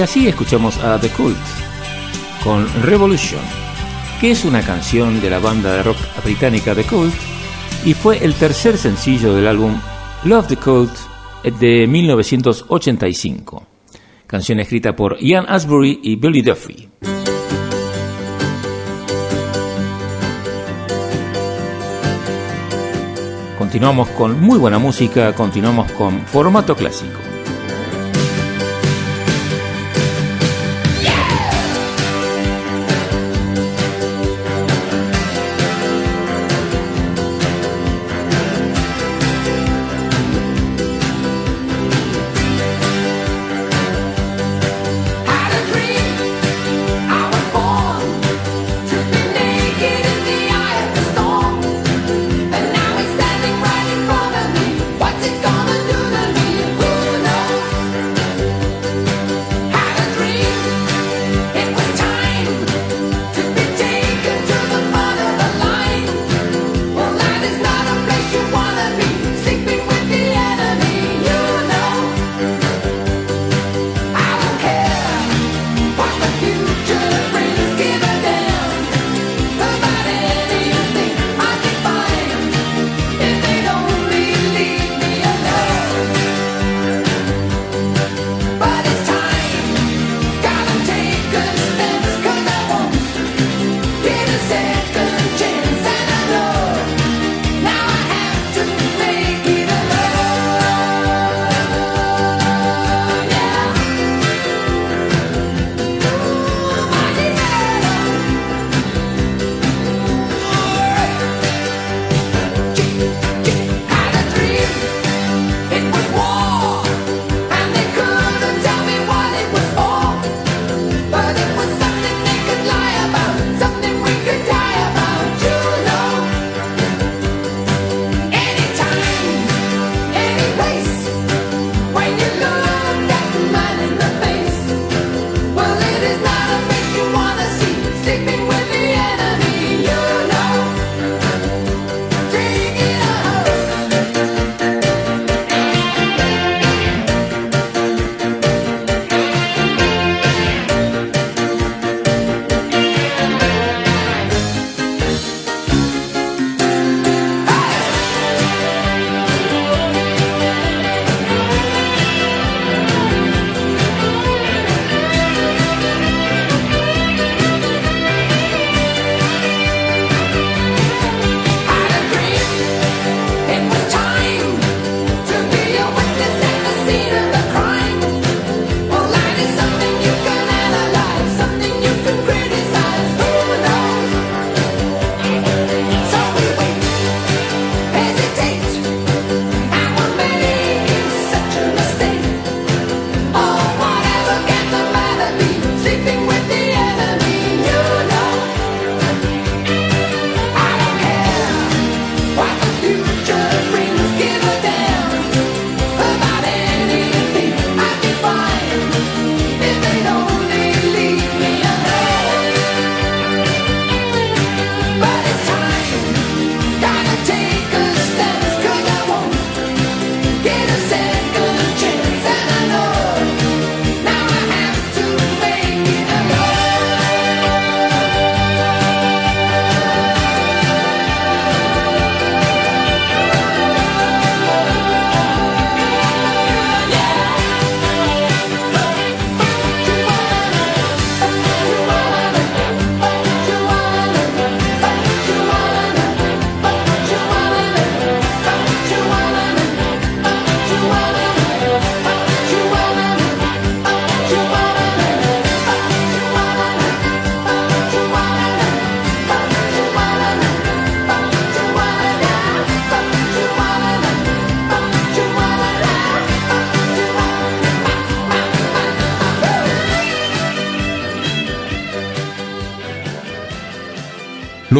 Speaker 1: Y así escuchamos a The Cult con Revolution, que es una canción de la banda de rock británica The Cult y fue el tercer sencillo del álbum Love the Cult de 1985, canción escrita por Ian Asbury y Billy Duffy. Continuamos con muy buena música, continuamos con formato clásico.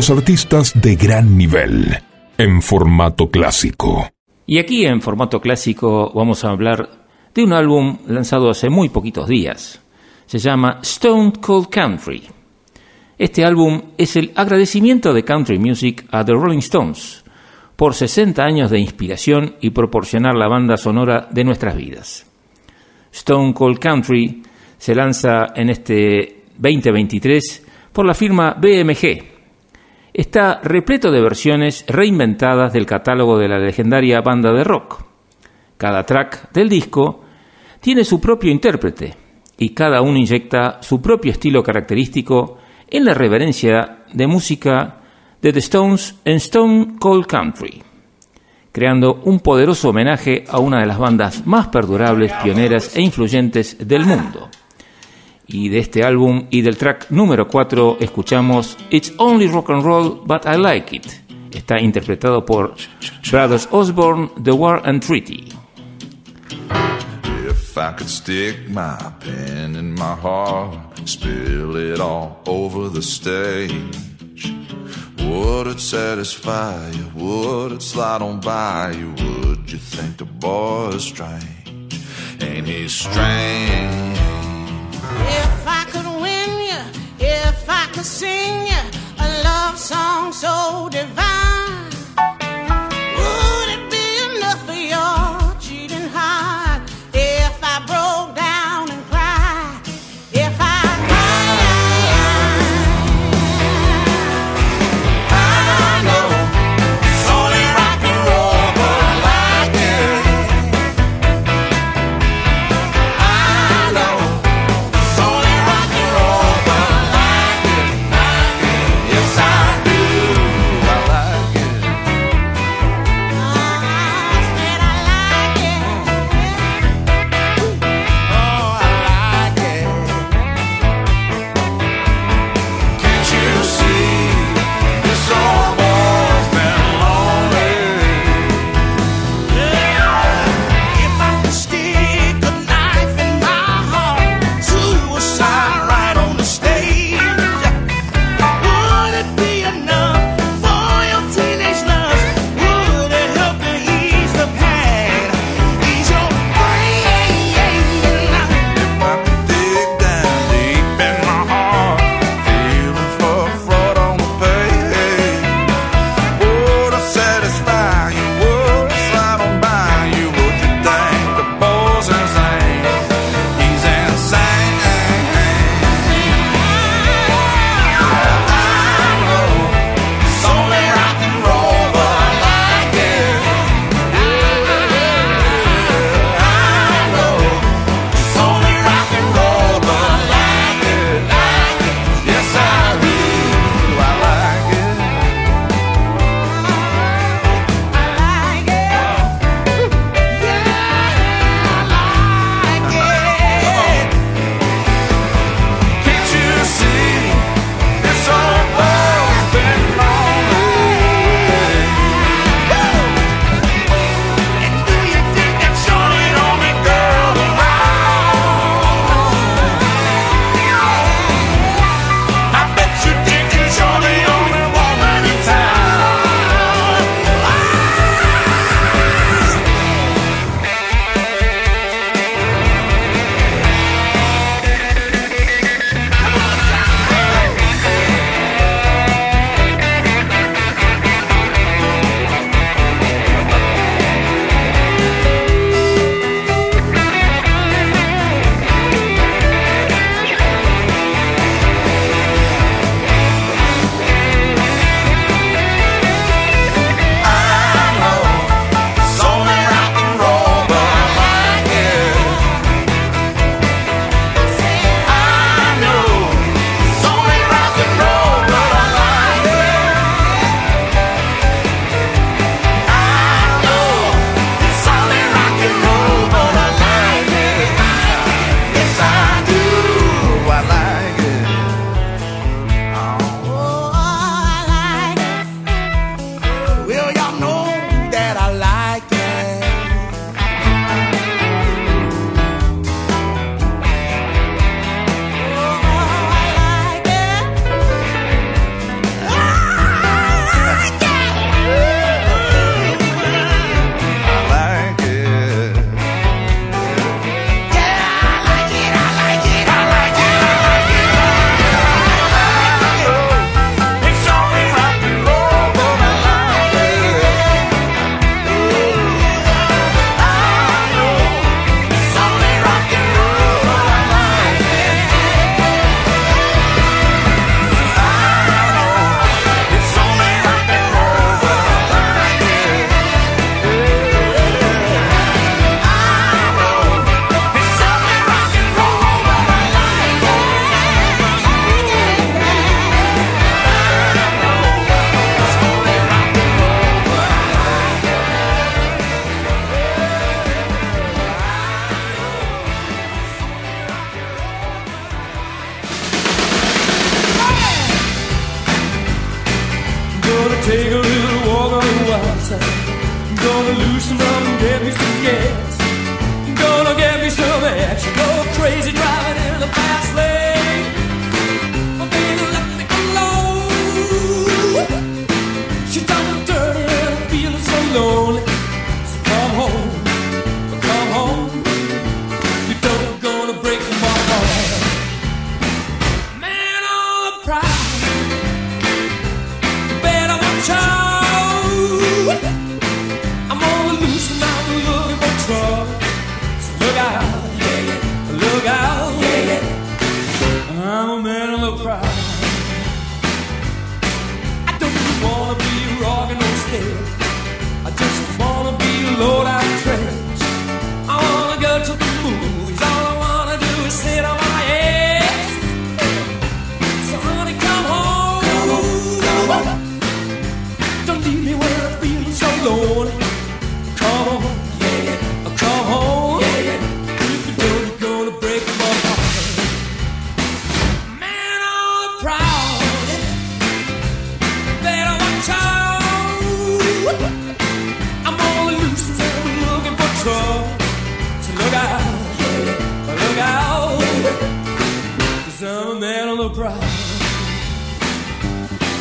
Speaker 5: Los artistas de gran nivel, en formato clásico.
Speaker 1: Y aquí en formato clásico vamos a hablar de un álbum lanzado hace muy poquitos días. Se llama Stone Cold Country. Este álbum es el agradecimiento de country music a The Rolling Stones por 60 años de inspiración y proporcionar la banda sonora de nuestras vidas. Stone Cold Country se lanza en este 2023 por la firma BMG. Está repleto de versiones reinventadas del catálogo de la legendaria banda de rock. Cada track del disco tiene su propio intérprete y cada uno inyecta su propio estilo característico en la reverencia de música de The Stones en Stone Cold Country, creando un poderoso homenaje a una de las bandas más perdurables, pioneras e influyentes del mundo. Y de este álbum y del track número 4 escuchamos It's Only Rock and Roll, but I Like It. Está interpretado por Brothers Osborne, The War and Treaty.
Speaker 14: If I could stick my pen in my heart, spill it all over the stage, would it satisfy you? Would it slide on by you? Would you think the boy is strange? Ain't he strange?
Speaker 2: If I could win you, if I could sing you a love song so divine,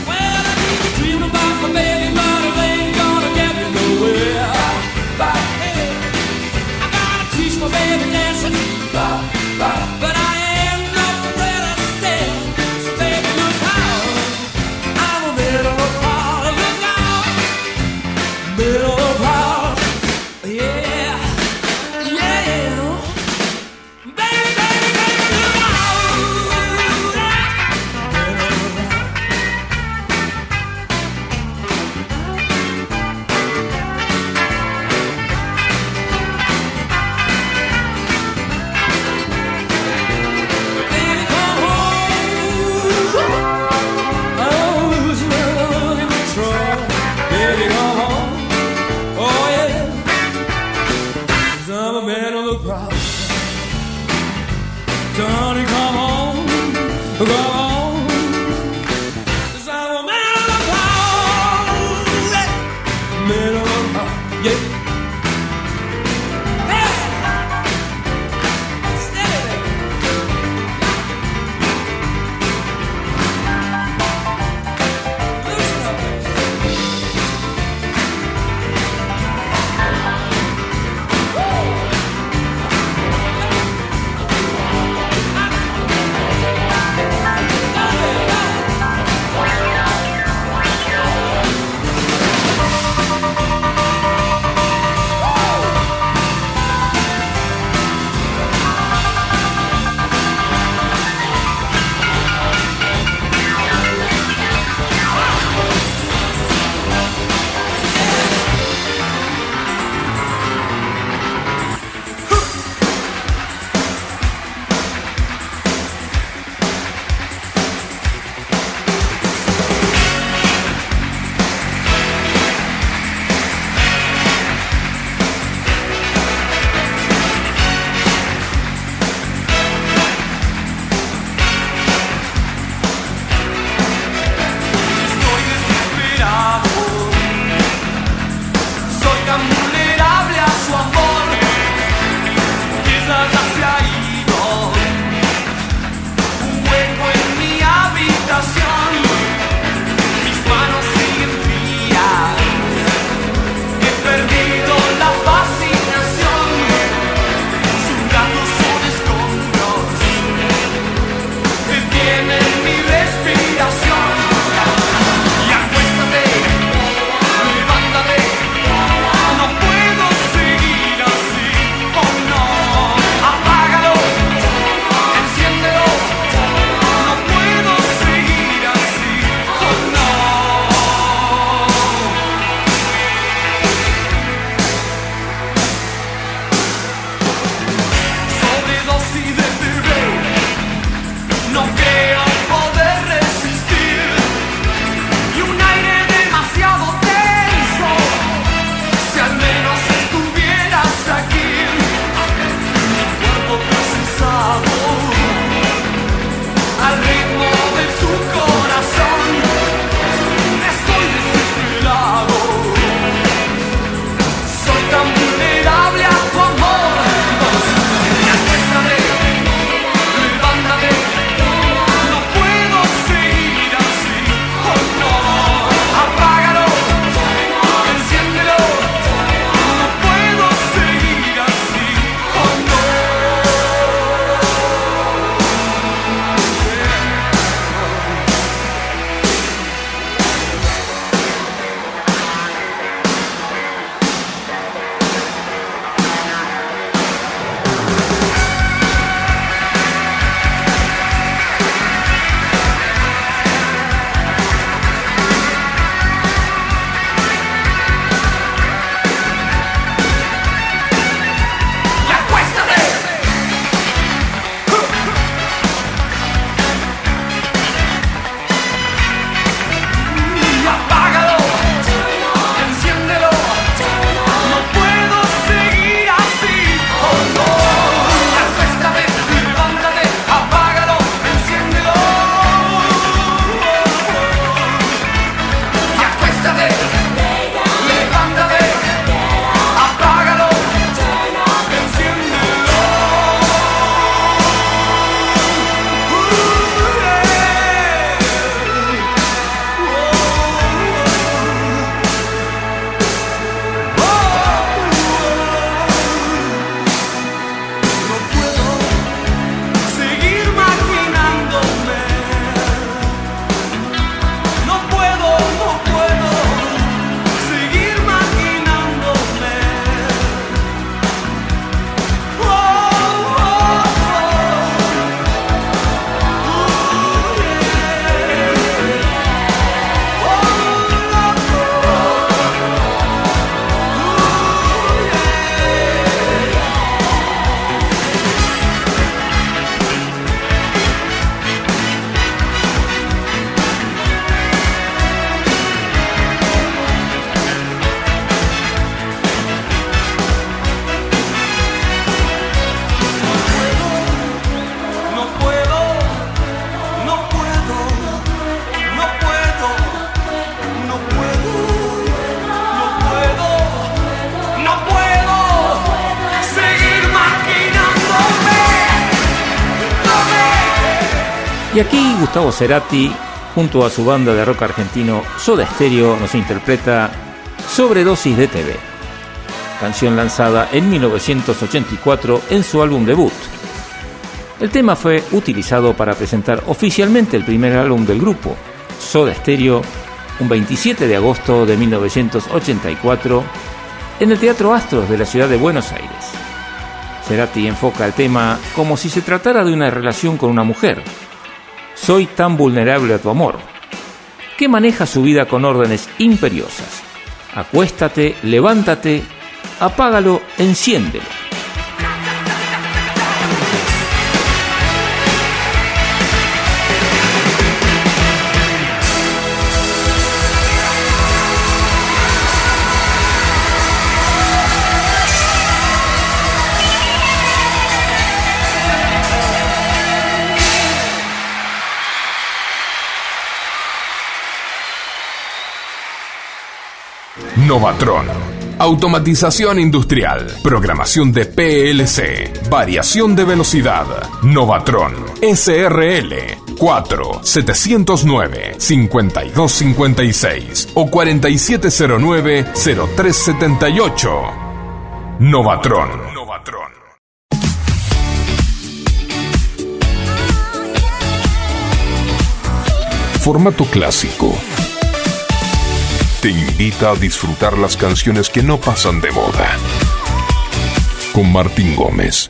Speaker 5: Well, I dreaming about my baby,
Speaker 1: Gustavo Cerati, junto a su banda de rock argentino Soda Stereo, nos interpreta Sobredosis de TV, canción lanzada en 1984 en su álbum debut. El tema fue utilizado para presentar oficialmente el primer álbum del grupo, Soda Stereo, un 27 de agosto de 1984, en el Teatro Astros de la ciudad de Buenos Aires. Cerati enfoca el tema como si se tratara de una relación con una mujer. Soy tan vulnerable a tu amor, que maneja su vida con órdenes imperiosas. Acuéstate, levántate, apágalo, enciéndelo.
Speaker 13: Novatron. Automatización industrial. Programación de PLC. Variación de velocidad. Novatron. SRL. 4 709 5256 o 4709 0378. Novatron. Novatron. Formato clásico. Te invita a disfrutar las canciones que no pasan de moda. Con Martín Gómez.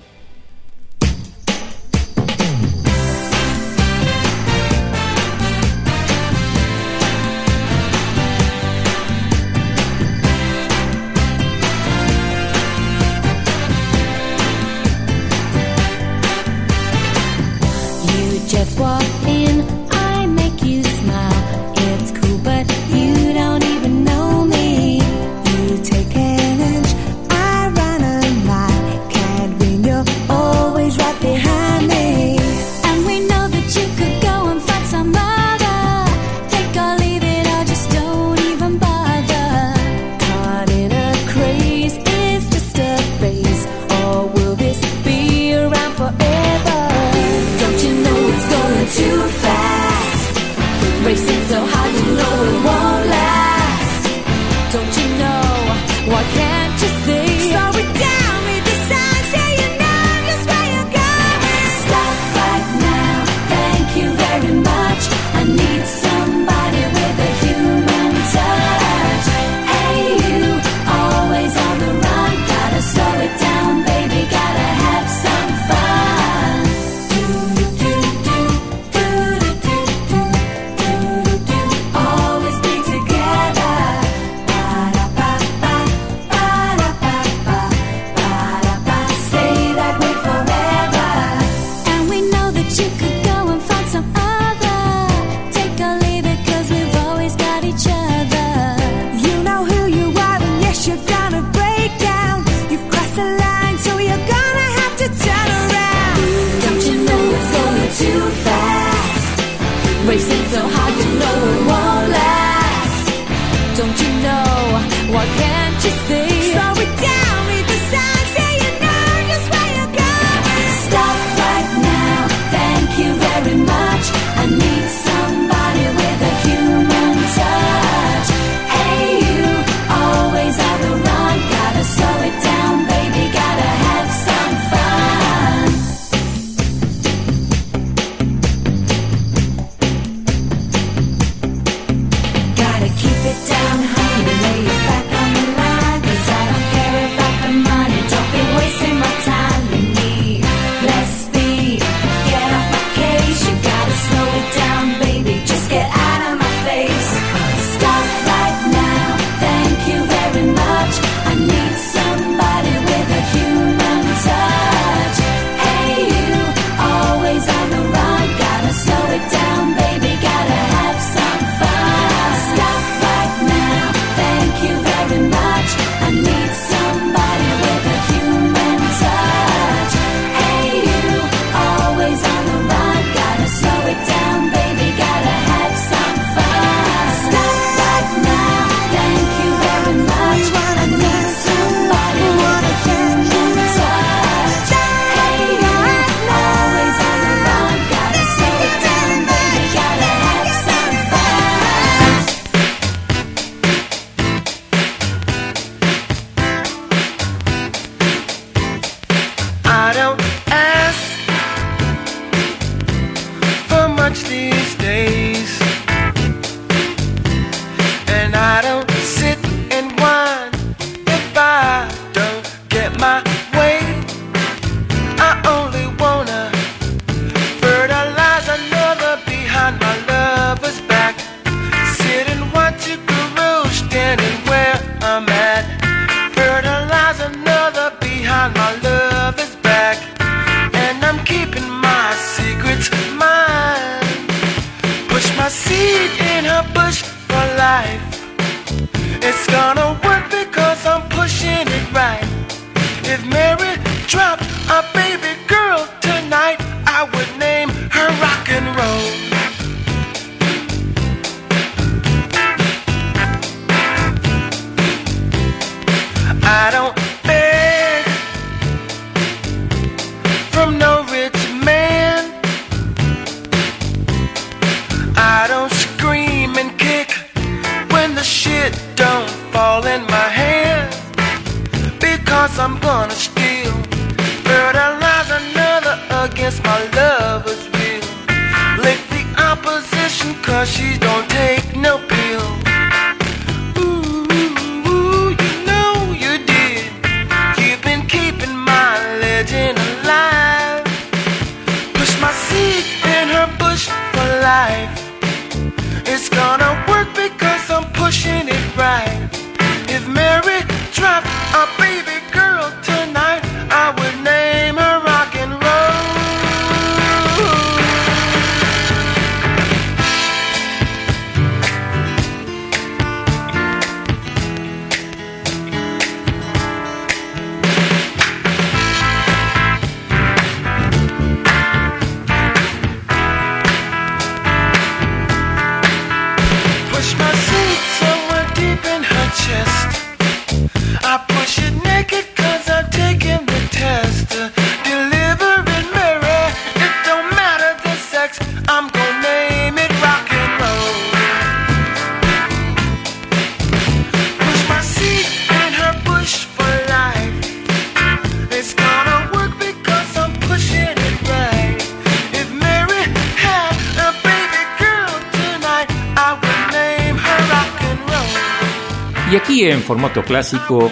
Speaker 1: formato clásico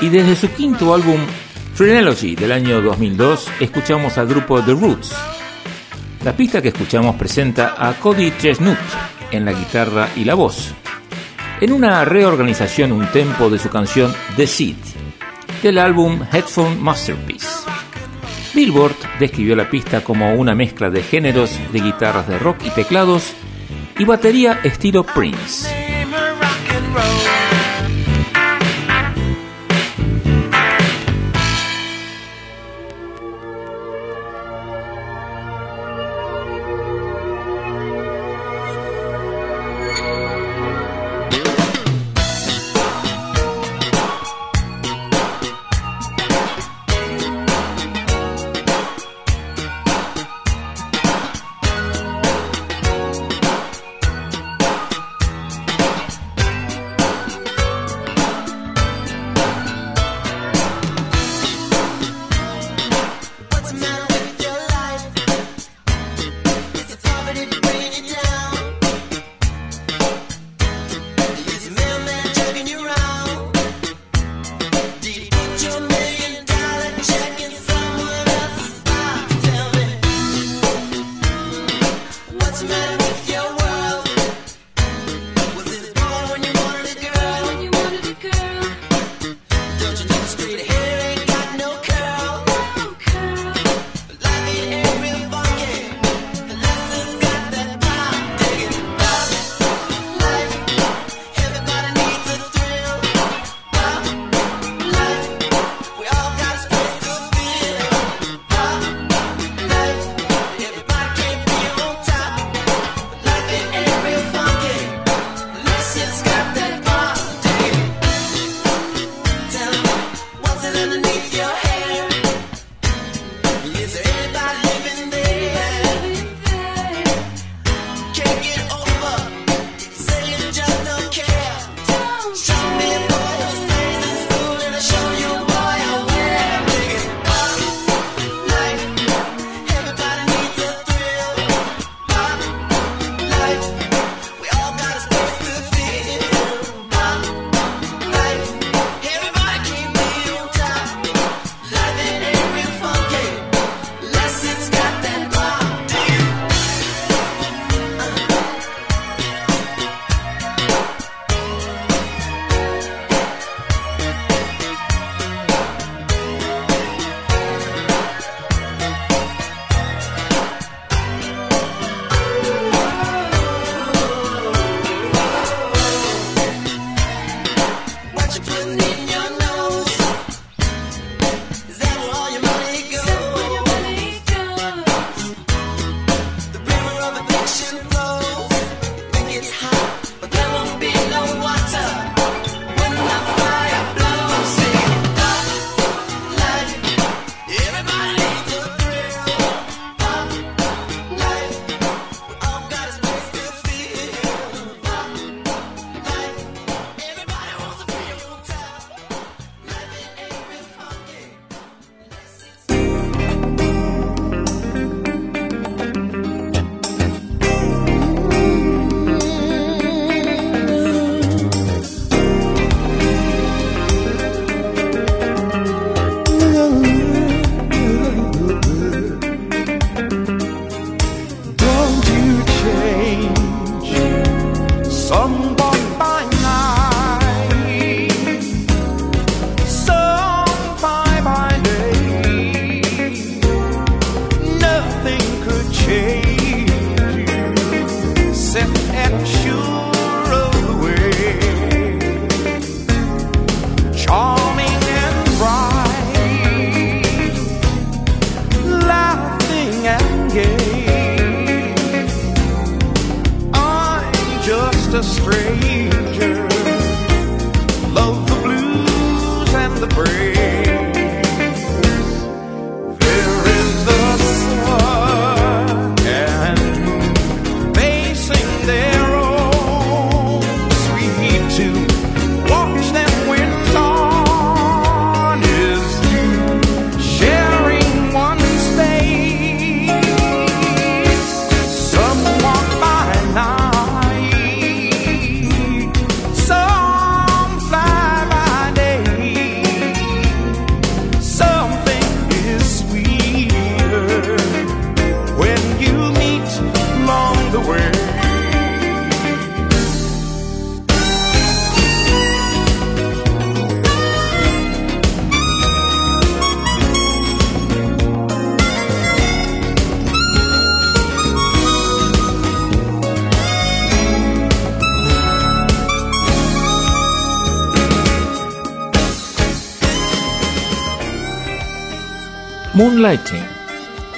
Speaker 1: y desde su quinto álbum Phrenology del año 2002 escuchamos al grupo The Roots. La pista que escuchamos presenta a Cody Chesnut en la guitarra y la voz, en una reorganización un tempo de su canción The Seed del álbum Headphone Masterpiece. Billboard describió la pista como una mezcla de géneros de guitarras de rock y teclados y batería estilo Prince.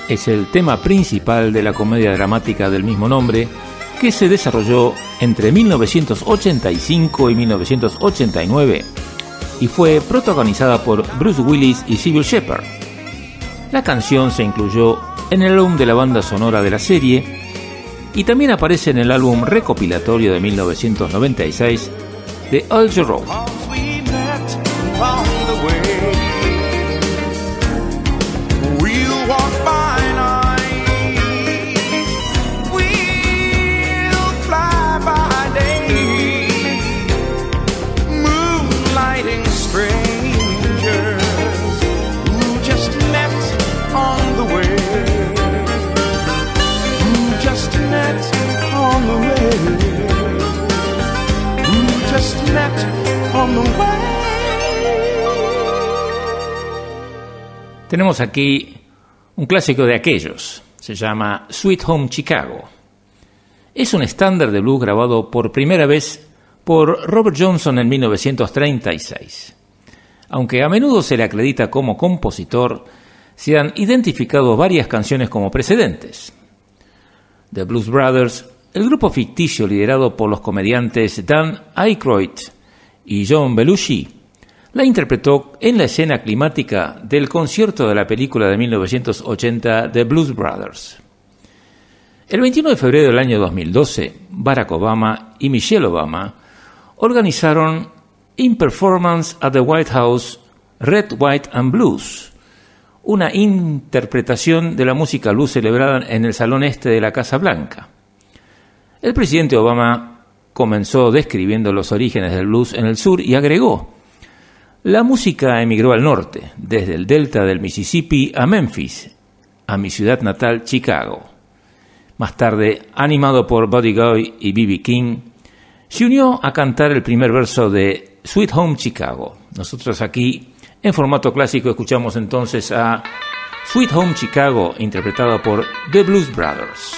Speaker 1: Es el tema principal de la comedia dramática del mismo nombre que se desarrolló entre 1985 y 1989 y fue protagonizada por Bruce Willis y Sybil Shepherd. La canción se incluyó en el álbum de la banda sonora de la serie y también aparece en el álbum recopilatorio de 1996 de Al Jarreau. Tenemos aquí un clásico de aquellos, se llama Sweet Home Chicago. Es un estándar de blues grabado por primera vez por Robert Johnson en 1936. Aunque a menudo se le acredita como compositor, se han identificado varias canciones como precedentes. The Blues Brothers, el grupo ficticio liderado por los comediantes Dan Aykroyd y John Belushi, la interpretó en la escena climática del concierto de la película de 1980 The Blues Brothers. El 21 de febrero del año 2012, Barack Obama y Michelle Obama organizaron In Performance at the White House Red, White and Blues, una interpretación de la música blues celebrada en el Salón Este de la Casa Blanca. El presidente Obama comenzó describiendo los orígenes del blues en el sur y agregó, la música emigró al norte, desde el delta del Mississippi a Memphis, a mi ciudad natal, Chicago. Más tarde, animado por Buddy Guy y B.B. King, se unió a cantar el primer verso de Sweet Home Chicago. Nosotros aquí, en formato clásico, escuchamos entonces a Sweet Home Chicago, interpretado por The Blues Brothers.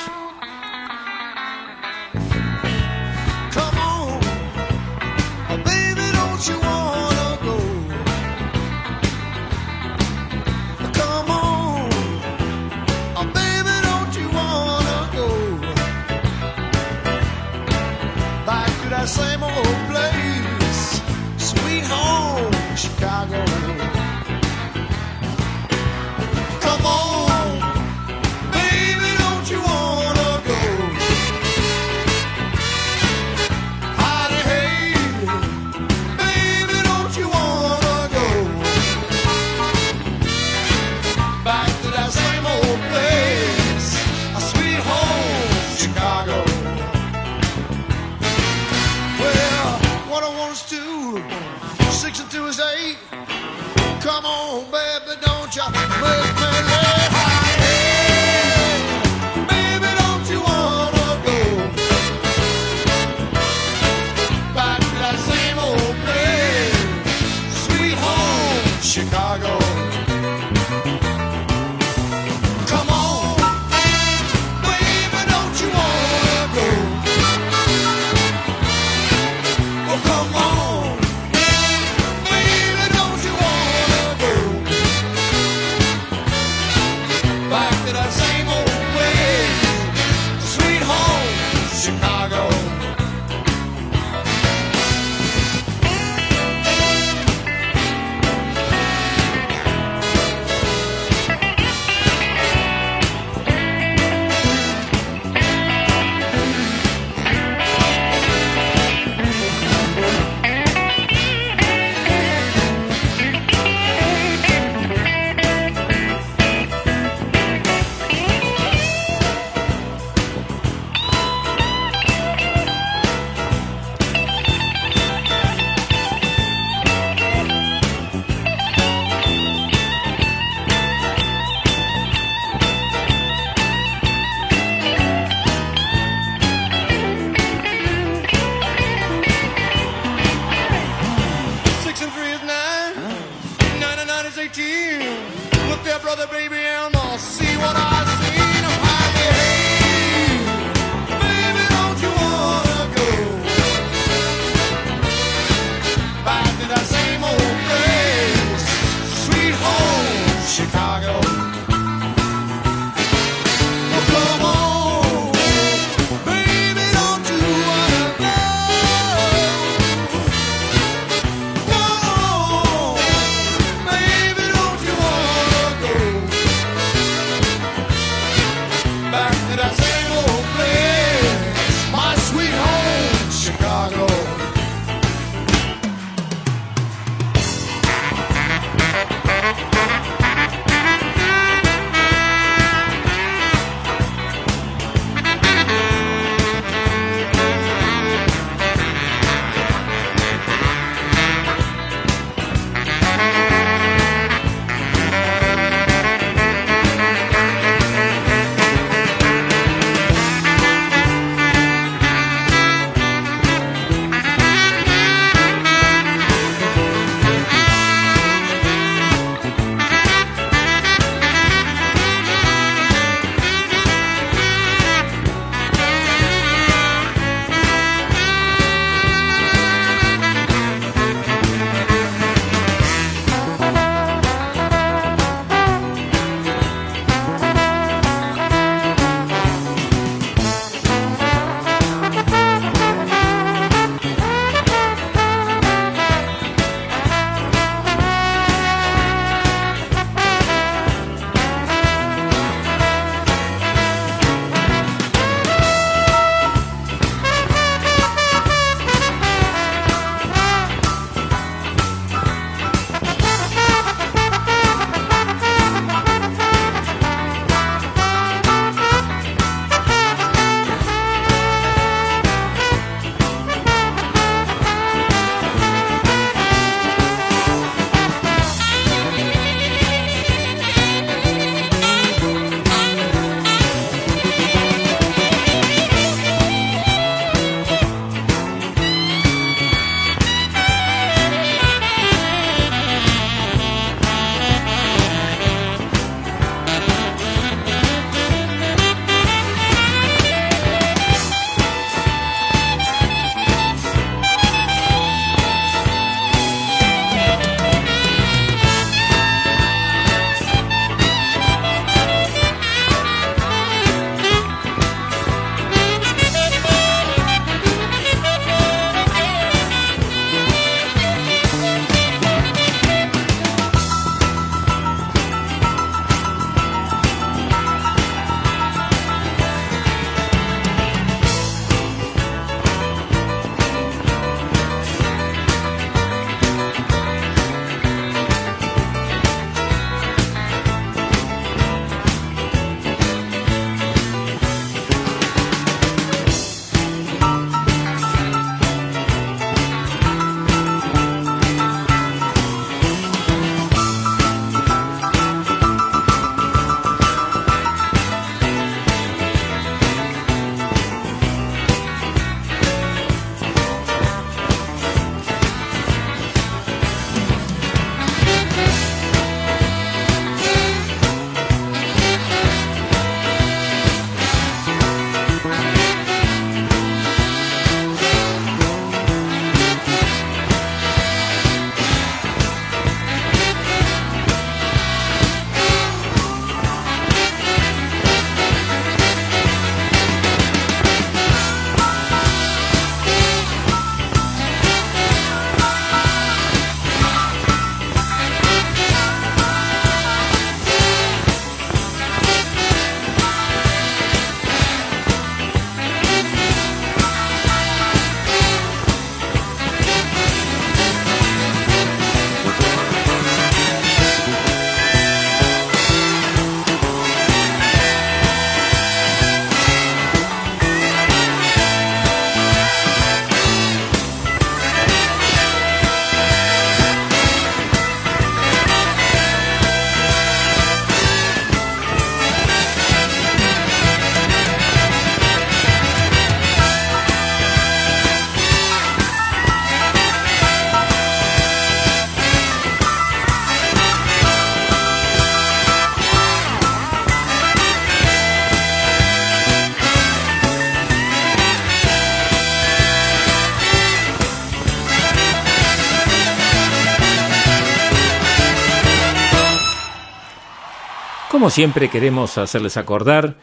Speaker 1: Como siempre queremos hacerles acordar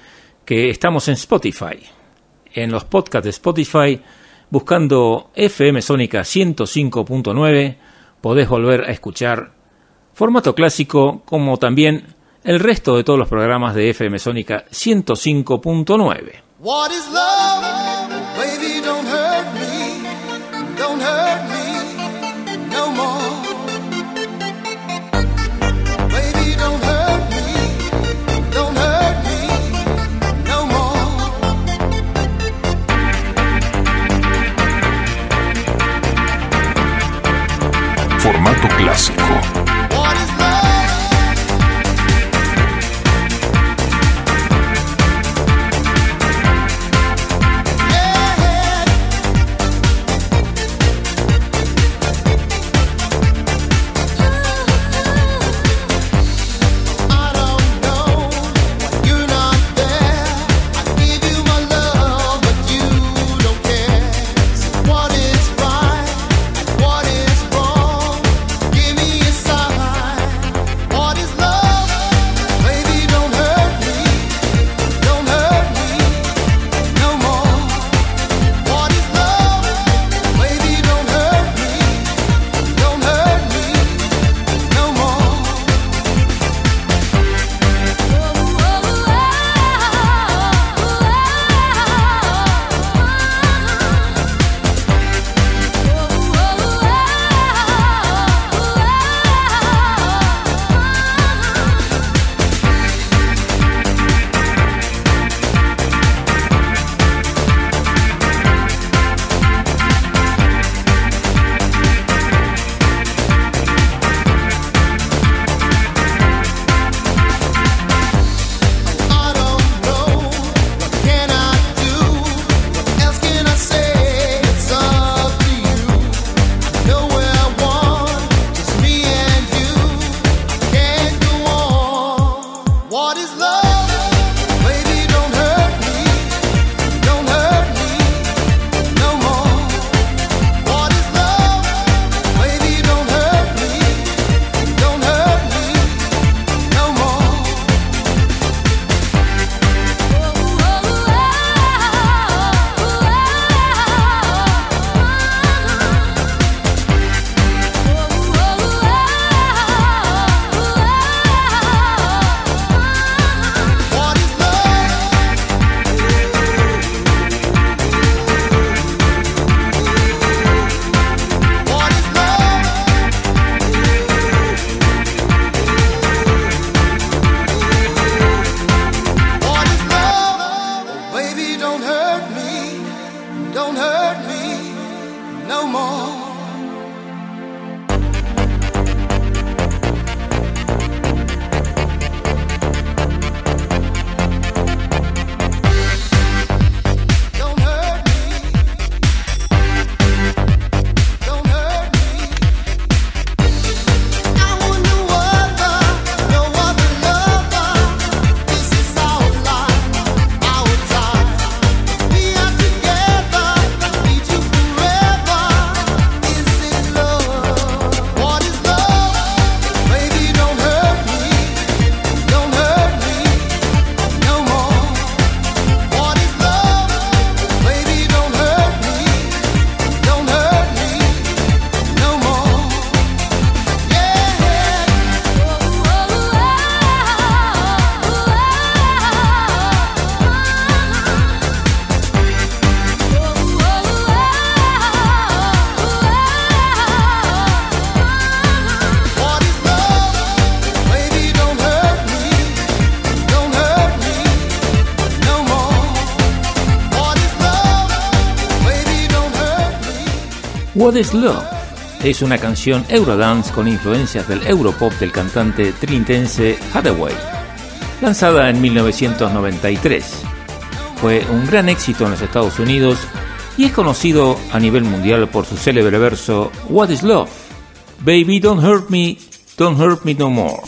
Speaker 1: que estamos en Spotify. En los podcasts de Spotify, buscando FM Sónica 105.9, podés volver a escuchar formato clásico como también el resto de todos los programas de FM Sónica 105.9.
Speaker 15: What is love? Baby, don't hurt me. Don't hurt me
Speaker 2: Formato clásico.
Speaker 15: What is Love
Speaker 1: es una canción Eurodance con influencias del Europop del cantante trinitense Hathaway, lanzada en 1993. Fue un gran éxito en los Estados Unidos y es conocido a nivel mundial por su célebre verso What is Love? Baby, don't hurt me, don't hurt me no more.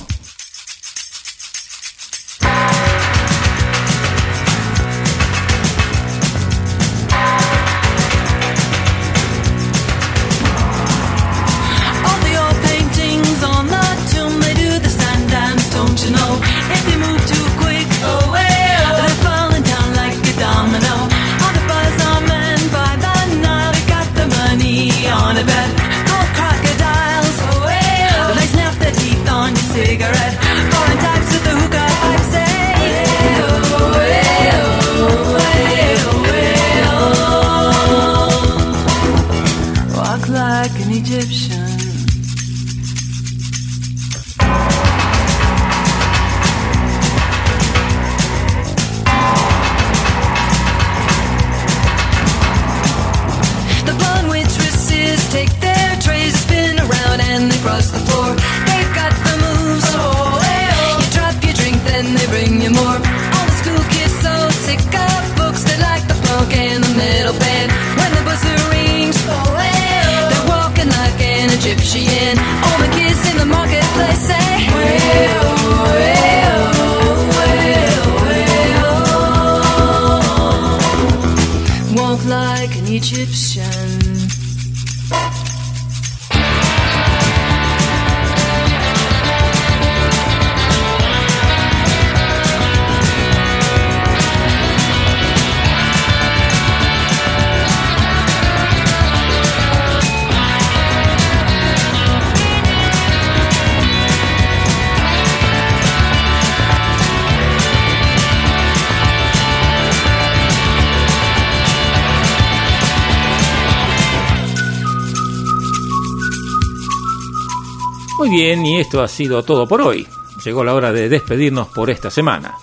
Speaker 1: Esto ha sido todo por hoy. Llegó la hora de despedirnos por esta semana.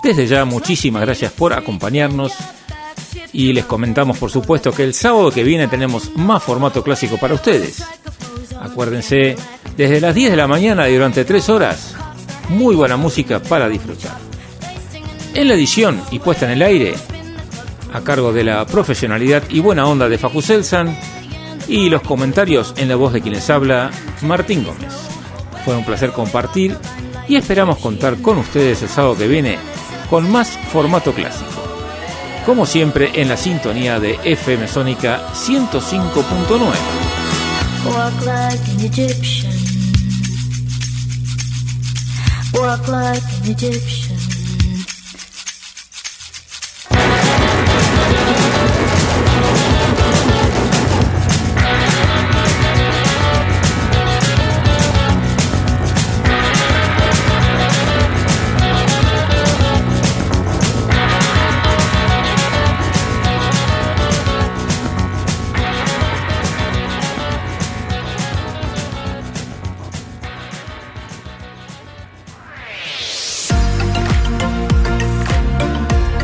Speaker 1: Desde ya, muchísimas gracias por acompañarnos. Y les comentamos, por supuesto, que el sábado que viene tenemos más formato clásico para ustedes. Acuérdense, desde las 10 de la mañana y durante 3 horas, muy buena música para disfrutar. En la edición y puesta en el aire, a cargo de la profesionalidad y buena onda de Facu Selsan, y los comentarios en la voz de quien les habla, Martín Gómez. Fue un placer compartir y esperamos contar con ustedes el sábado que viene con más formato clásico. Como siempre en la sintonía de FM Sónica 105.9.